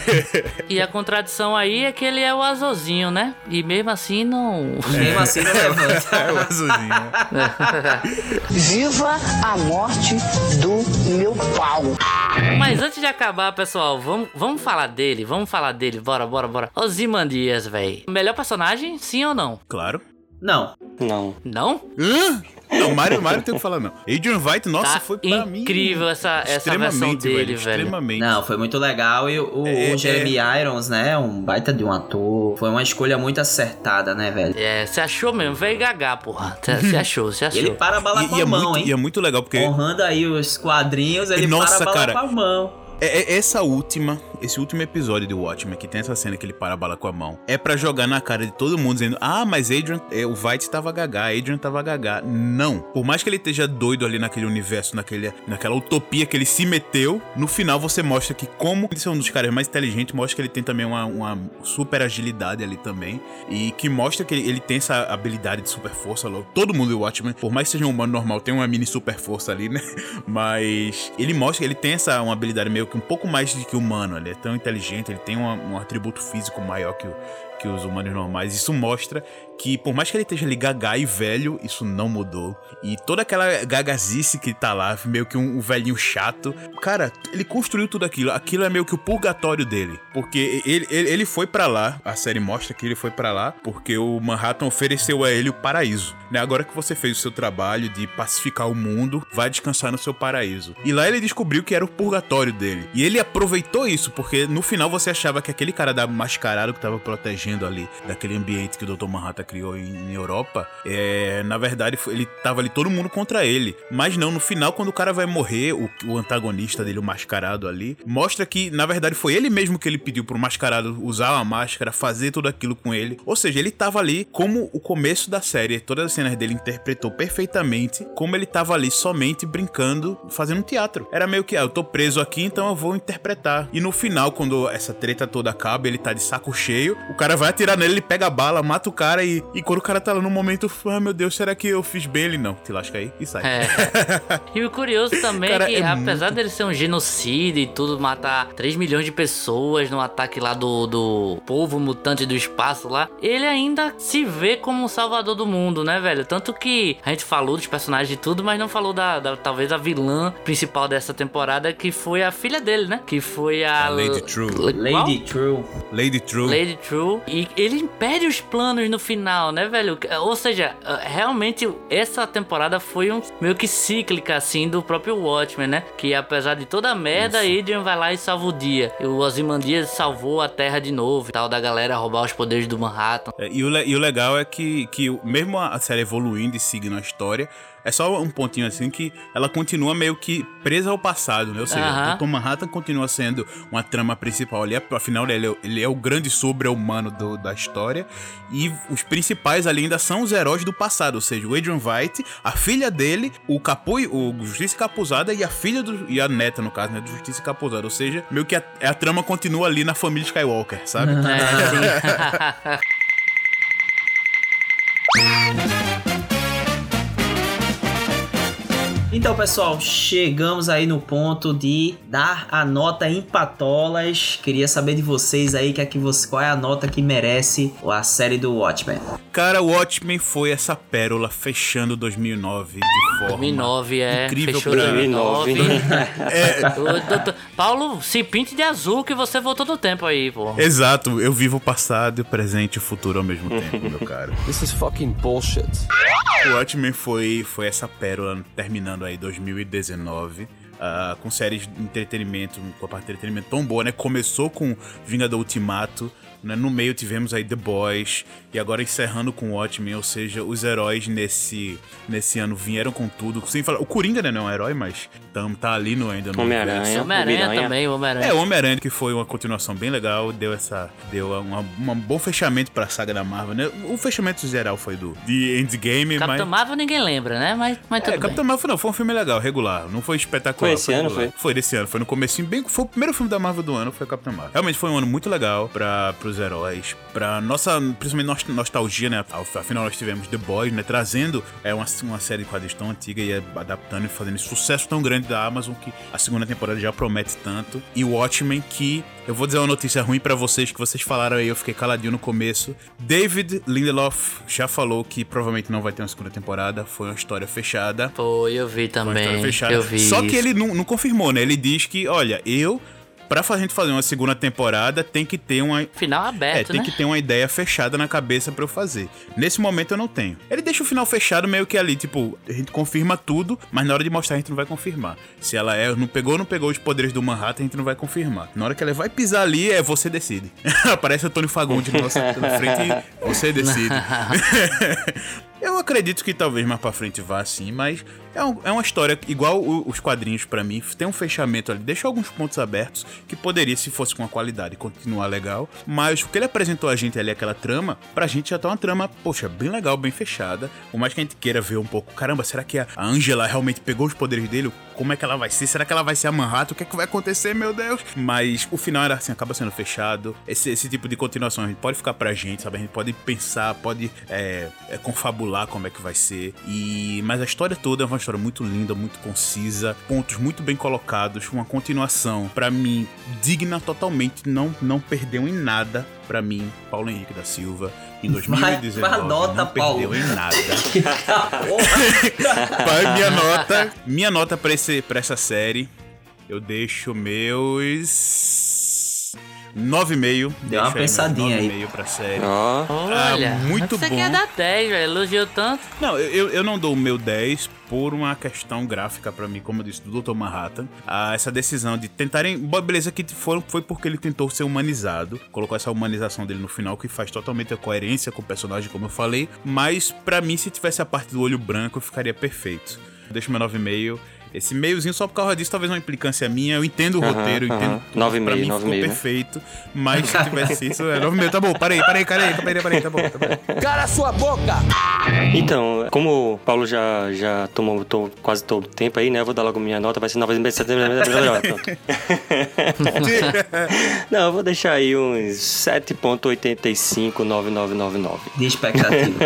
e a contradição aí é que ele é o azulzinho, né? E mesmo assim não. É. Mesmo assim não levanta. é o azulzinho. Viva a morte do meu pau. Mas antes de acabar, pessoal, vamos, vamos falar dele, vamos falar dele, bora, bora, bora. Ozymandias, velho. Melhor personagem, sim ou não? Claro. Não. Não. Não? Hã? Não, Mario, Mario tem que falar não. Adrian White, nossa, Tá foi pra mim. incrível essa, essa versão dele, velho. Extremamente. Não, foi muito legal. E o, É, o Jeremy Irons, né? Um baita de um ator. Foi uma escolha muito acertada, né, velho? É, você achou mesmo, velho gaga, porra. Você achou, você achou. ele para a bala E, com e a é mão, muito, hein? e é muito legal porque Honrando aí os quadrinhos, ele Nossa, para a bala cara. com a mão. é- é- essa última, esse último episódio de Watchmen, que tem essa cena que ele para a bala com a mão, é pra jogar na cara de todo mundo dizendo: Ah, mas Adrian, é, o White tava gagá, Adrian tava gagá. Não. Por mais que ele esteja doido ali naquele universo, naquele, naquela utopia que ele se meteu, no final você mostra que, como ele é um dos caras mais inteligentes, mostra que ele tem também uma, uma super agilidade ali também. E que mostra que ele, ele tem essa habilidade de super força. logo. Todo mundo do Watchmen, por mais que seja um humano normal, tem uma mini super força ali, né? Mas ele mostra que ele tem essa uma habilidade meio que um pouco mais de que humano. Ele é tão inteligente, ele tem uma- um atributo físico maior que, que os humanos normais. Isso mostra que, por mais que ele esteja ali gagá e velho, isso não mudou. E toda aquela gagazice que tá lá, meio que um, um velhinho chato. Cara, ele construiu tudo aquilo. Aquilo é meio que o purgatório dele. Porque ele, ele, ele foi pra lá, a série mostra que ele foi pra lá, porque o Manhattan ofereceu a ele o paraíso. Né? Agora que você fez o seu trabalho de pacificar o mundo, vai descansar no seu paraíso. E lá ele descobriu que era o purgatório dele. E ele aproveitou isso, porque no final você achava que aquele cara da mascarado que tava protegendo ali, daquele ambiente que o Dr. Manhattan criou em, em Europa, é, na verdade ele tava ali todo mundo contra ele. Mas não, no final, quando o cara vai morrer, o, o antagonista dele, o mascarado ali, mostra que na verdade foi ele mesmo que ele pediu pro mascarado usar a máscara, fazer tudo aquilo com ele. Ou seja, ele tava ali como o começo da série. Todas as cenas dele interpretou perfeitamente como ele tava ali somente brincando, fazendo teatro. Era meio que, ah, eu tô preso aqui, então eu vou interpretar. E no final, quando essa treta toda acaba, ele tá de saco cheio, o cara vai atirar nele, ele pega a bala, mata o cara e, e quando o cara tá lá no momento, ah, meu Deus, será que eu fiz bem? Ele não, te lasca aí e sai. É. E o curioso também Cara, é que, é apesar muito- dele ser um genocídio e tudo, matar 3 milhões de pessoas no ataque lá do, do povo mutante do espaço lá, ele ainda se vê como um salvador do mundo, né, velho? Tanto que a gente falou dos personagens e tudo, mas não falou da, da- talvez a vilã principal dessa temporada, que foi a filha dele, né? Que foi a... A Lady True. Lady True. Lady True. Lady True. E ele impede os planos no final, né, velho? Ou seja, realmente essa temporada foi um meio que cíclica, assim, do próprio Watchmen, né? Que apesar de toda a merda, Adrian vai lá e salva o dia. E o Ozymandias salvou a Terra de novo e tal, da galera roubar os poderes do Manhattan. É, e, o, e o legal é que, que mesmo a a série evoluindo e seguindo a história, é só um pontinho assim que ela continua meio que presa ao passado, né? Ou seja, o Dr. Manhattan continua sendo uma trama principal ali, afinal ele é, ele é o grande sobre-humano da história, e os principais ali ainda são os heróis do passado, ou seja, o Adrian White, a filha dele, o Capu, o Justiça Capuzada e a filha do, e a neta, no caso, né, do Justiça Capuzada, ou seja, meio que a, a trama continua ali na família Skywalker, sabe? Então, pessoal, chegamos aí no ponto de dar a nota em patolas. Queria saber de vocês aí que é que você, qual é a nota que merece a série do Watchmen. Cara, Watchmen foi essa pérola fechando 2009 de forma 2009 é. incrível fechou pra 2009. É, Paulo, se pinte de azul que você voltou do tempo aí, pô. exato, eu vivo o passado, o presente e o futuro ao mesmo tempo, meu caro. This is fucking bullshit. O Watchmen foi, foi essa pérola terminando aí 2019. ah, com séries de entretenimento, com a parte de entretenimento tão boa, né? Começou com Vingador Ultimato, né? no meio tivemos aí The Boys, e agora encerrando com Watchmen, ou seja, os heróis nesse, nesse ano vieram com tudo. Sem falar, o Coringa né, não é um herói, mas tam, tá ali no, ainda no Homem-Aranha. universo. Homem-Aranha também, o Homem-Aranha. É, o Homem-Aranha que foi uma continuação bem legal, deu essa deu uma, uma- um bom fechamento pra saga da Marvel, né? O fechamento geral foi do de Endgame, Capitão mas Marvel ninguém lembra, né? Mas, mas tudo é, bem. Capitão Marvel não, foi um filme legal, regular, não foi espetacular. Foi esse ano, regular. foi? Foi desse ano, foi no comecinho, bem, foi o primeiro filme da Marvel do ano, foi Capitão Marvel. Realmente foi um ano muito legal para pros heróis, pra nossa, principalmente nossa nostalgia, né? Afinal nós tivemos The Boys, né, trazendo é uma, uma série de quadrinhos tão antiga e adaptando e fazendo esse sucesso tão grande da Amazon que a segunda temporada já promete tanto. E o Watchmen que eu vou dizer uma notícia ruim pra vocês que vocês falaram aí, eu fiquei caladinho no começo. David Lindelof já falou que provavelmente não vai ter uma segunda temporada, foi uma história fechada. Foi, eu vi Uma também. história fechada. Eu vi. Só que ele não, não confirmou, né? Ele diz que, olha, eu, pra gente fazer uma segunda temporada, tem que ter uma. Final É, aberto, tem né? que ter uma ideia fechada na cabeça pra eu fazer. Nesse momento eu não tenho. Ele deixa o final fechado meio que ali, tipo, a gente confirma tudo, mas na hora de mostrar a gente não vai confirmar. Se ela é, não pegou ou não pegou os poderes do Manhattan, a gente não vai confirmar. Na hora que ela vai pisar ali, é você decide. Aparece o Tony Fagundes na nossa na frente e você decide. Eu acredito que talvez mais pra frente vá assim, mas é, um- é uma história igual o- os quadrinhos pra mim, tem um fechamento ali, deixa alguns pontos abertos que poderia, se fosse com a qualidade, continuar legal, mas o que ele apresentou a gente ali, aquela trama, pra gente já tá uma trama, poxa, bem legal, bem fechada, por mais que a gente queira ver um pouco, caramba, será que a Angela realmente pegou os poderes dele? Como é que ela vai ser? Será que ela vai ser a Manhattan? O que é que vai acontecer, meu Deus? Mas o final era assim, acaba sendo fechado. Esse, esse tipo de continuação a gente pode ficar pra gente, sabe? A gente pode pensar, pode é, é, confabular como é que vai ser. E Mas a história toda é uma história muito linda, muito concisa, pontos muito bem colocados, uma continuação, pra mim, digna totalmente, não, não perdeu em nada. Pra mim, Paulo Henrique da Silva, em 2019, vai nota, não perdeu Paulo. em nada. Porra. Pai, minha nota, minha nota pra, esse, pra essa série, eu deixo meus 9,5. Deu uma pensadinha aí. 9,5 pra série. Ó, Olha, Ah, muito você bom. quer dar 10, velho. Elogiou tanto. Não, eu, eu não dou o meu 10 por uma questão gráfica pra mim, como eu disse, do Dr. Manhattan. Ah, essa decisão de tentarem. Beleza, que foram, foi porque ele tentou ser humanizado. Colocou essa humanização dele no final, que faz totalmente a coerência com o personagem, como eu falei. Mas, pra mim, se tivesse a parte do olho branco, ficaria perfeito. Deixo meu 9,5. Esse meiozinho só por causa disso, talvez uma implicância minha. Eu entendo o roteiro, eu aham. entendo. tudo. Nove e pra meio, mim nove ficou meio, né? perfeito. Mas se tivesse isso, é 9,5. Tá bom, parei, parei, parei, parei, parei, parei, tá bom, tá bom. Cala sua boca! Então, como o Paulo já, já tomou to- quase todo o tempo aí, né? Eu vou dar logo minha nota, vai ser 9,70. Pronto. Não, eu vou deixar aí uns 7,8599999 De expectativa.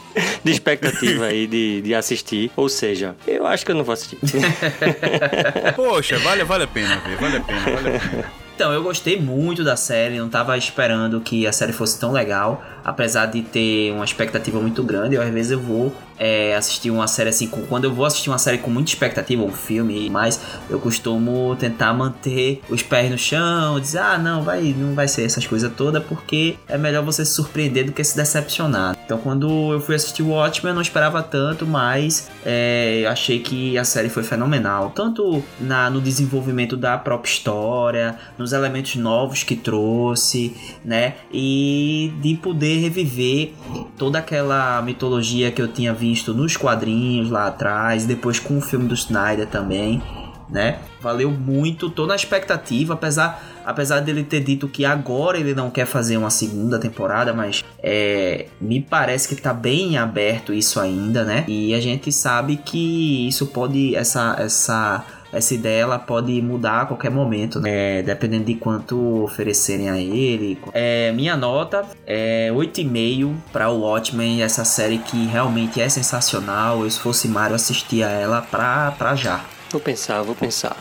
de expectativa aí de, de assistir. Ou seja, eu acho que eu não vou assistir. Poxa, vale, vale a pena ver, vale a pena, vale a pena. Então, eu gostei muito da série, não tava esperando que a série fosse tão legal, apesar de ter uma expectativa muito grande. Eu, às vezes eu vou é, assistir uma série assim, com- quando eu vou assistir uma série com muita expectativa, um filme mais, eu costumo tentar manter os pés no chão, dizer, ah, não, vai, não vai ser essas coisas todas, porque é melhor você se surpreender do que se decepcionar. Então, quando eu fui assistir o Watchmen, eu não esperava tanto, mas é, achei que a série foi fenomenal, tanto na, no desenvolvimento da própria história, nos elementos novos que trouxe, né? E de poder reviver toda aquela mitologia que eu tinha visto nos quadrinhos lá atrás, depois com o filme do Snyder também, né? Valeu muito, tô na expectativa, apesar, apesar dele ter dito que agora ele não quer fazer uma segunda temporada, mas é, me parece que tá bem aberto isso ainda, né? E a gente sabe que isso pode, essa, essa essa ideia ela pode mudar a qualquer momento, né? É, dependendo de quanto oferecerem a ele. É, minha nota é 8,5 para o Watchmen, essa série que realmente é sensacional. Eu, se fosse Mario, assistia ela pra, pra já. Vou pensar, vou pensar.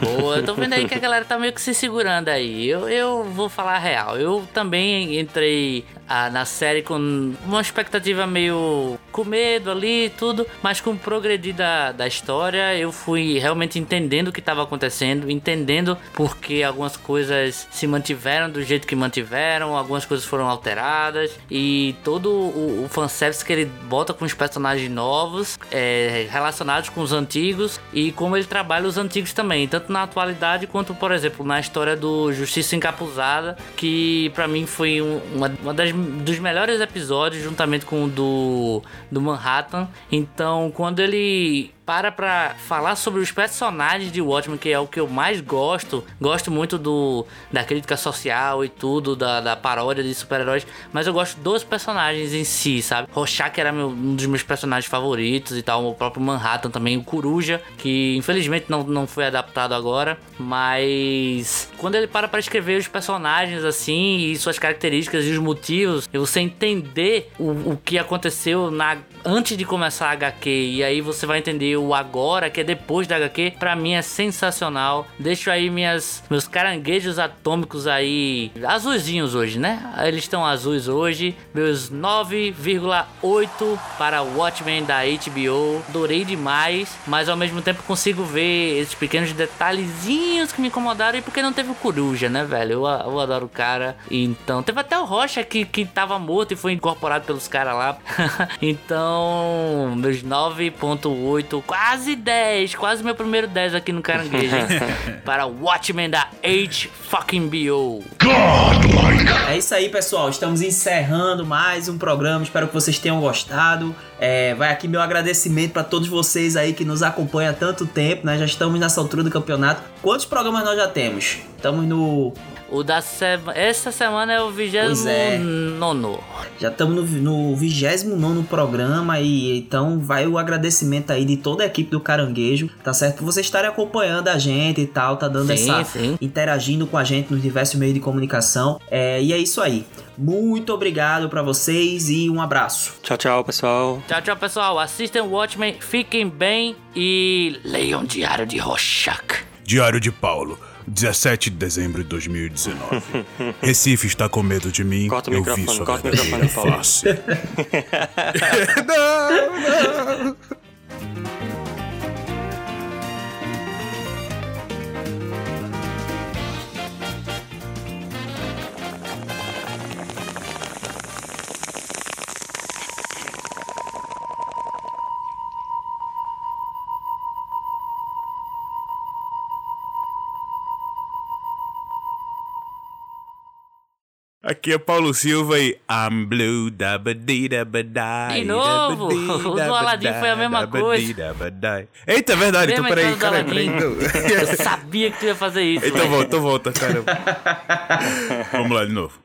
Boa, eu tô vendo aí que a galera tá meio que se segurando aí. Eu, eu vou falar a real. Eu também entrei na série com uma expectativa meio com medo ali e tudo, mas com o progredir da, da história eu fui realmente entendendo o que estava acontecendo, entendendo porque algumas coisas se mantiveram do jeito que mantiveram, algumas coisas foram alteradas e todo o, o fanservice que ele bota com os personagens novos é, relacionados com os antigos e como ele trabalha os antigos também, tanto na atualidade quanto, por exemplo, na história do Justiça Encapuzada, que para mim foi uma, uma das dos melhores episódios, juntamente com o do, do Manhattan. Então, quando ele para pra falar sobre os personagens de Watchmen, que é o que eu mais gosto. Gosto muito do da crítica social e tudo, da, da paródia de super-heróis, mas eu gosto dos personagens em si, sabe? Rorschach era meu, um dos meus personagens favoritos e tal, o próprio Manhattan também, o Coruja, que infelizmente não, não foi adaptado agora, mas quando ele para pra escrever os personagens assim, e suas características e os motivos, e você entender o, o que aconteceu na antes de começar a HQ, e aí você vai entender o agora, que é depois da HQ, pra mim é sensacional. Deixo aí minhas, meus caranguejos atômicos aí, azulzinhos hoje, né? Eles estão azuis hoje. Meus 9,8 para Watchmen da HBO. Adorei demais, mas ao mesmo tempo consigo ver esses pequenos detalhezinhos que me incomodaram. E porque não teve o Coruja, né, velho? Eu, eu adoro o cara. Então, teve até o Rocha que, que tava morto e foi incorporado pelos caras lá. então, meus 9,8 quase 10, quase meu primeiro 10 aqui no Caranguejo? Para Watchmen da H fucking BO. É isso aí, pessoal. Estamos encerrando mais um programa. Espero que vocês tenham gostado. É, vai aqui meu agradecimento para todos vocês aí que nos acompanham há tanto tempo, né? Já estamos nessa altura do campeonato. Quantos programas nós já temos? Estamos no o da semana. Essa semana é o 29. É. Já estamos no, 29 programa e então vai o agradecimento aí de toda a equipe do Caranguejo, tá certo? Por vocês estarem acompanhando a gente e tal, tá dando sim, essa. Sim. interagindo com a gente nos diversos meios de comunicação. É, e é isso aí. Muito obrigado para vocês e um abraço. Tchau, tchau, pessoal. Tchau, tchau, pessoal. Assistam Watchmen, fiquem bem e leiam Diário de Rorschach. Diário de Paulo. 17 de dezembro de 2019. Recife está com medo de mim. Corta o eu microfone, vi sua corta o microfone, Paulo. não, não. Aqui é Paulo Silva e I'm blue da badida badai. De novo! O do Aladdin foi a mesma coisa. Eita, é verdade. Então, peraí. Então. Eu sabia que tu ia fazer isso. Então volta, volta, cara. Vamos lá de novo.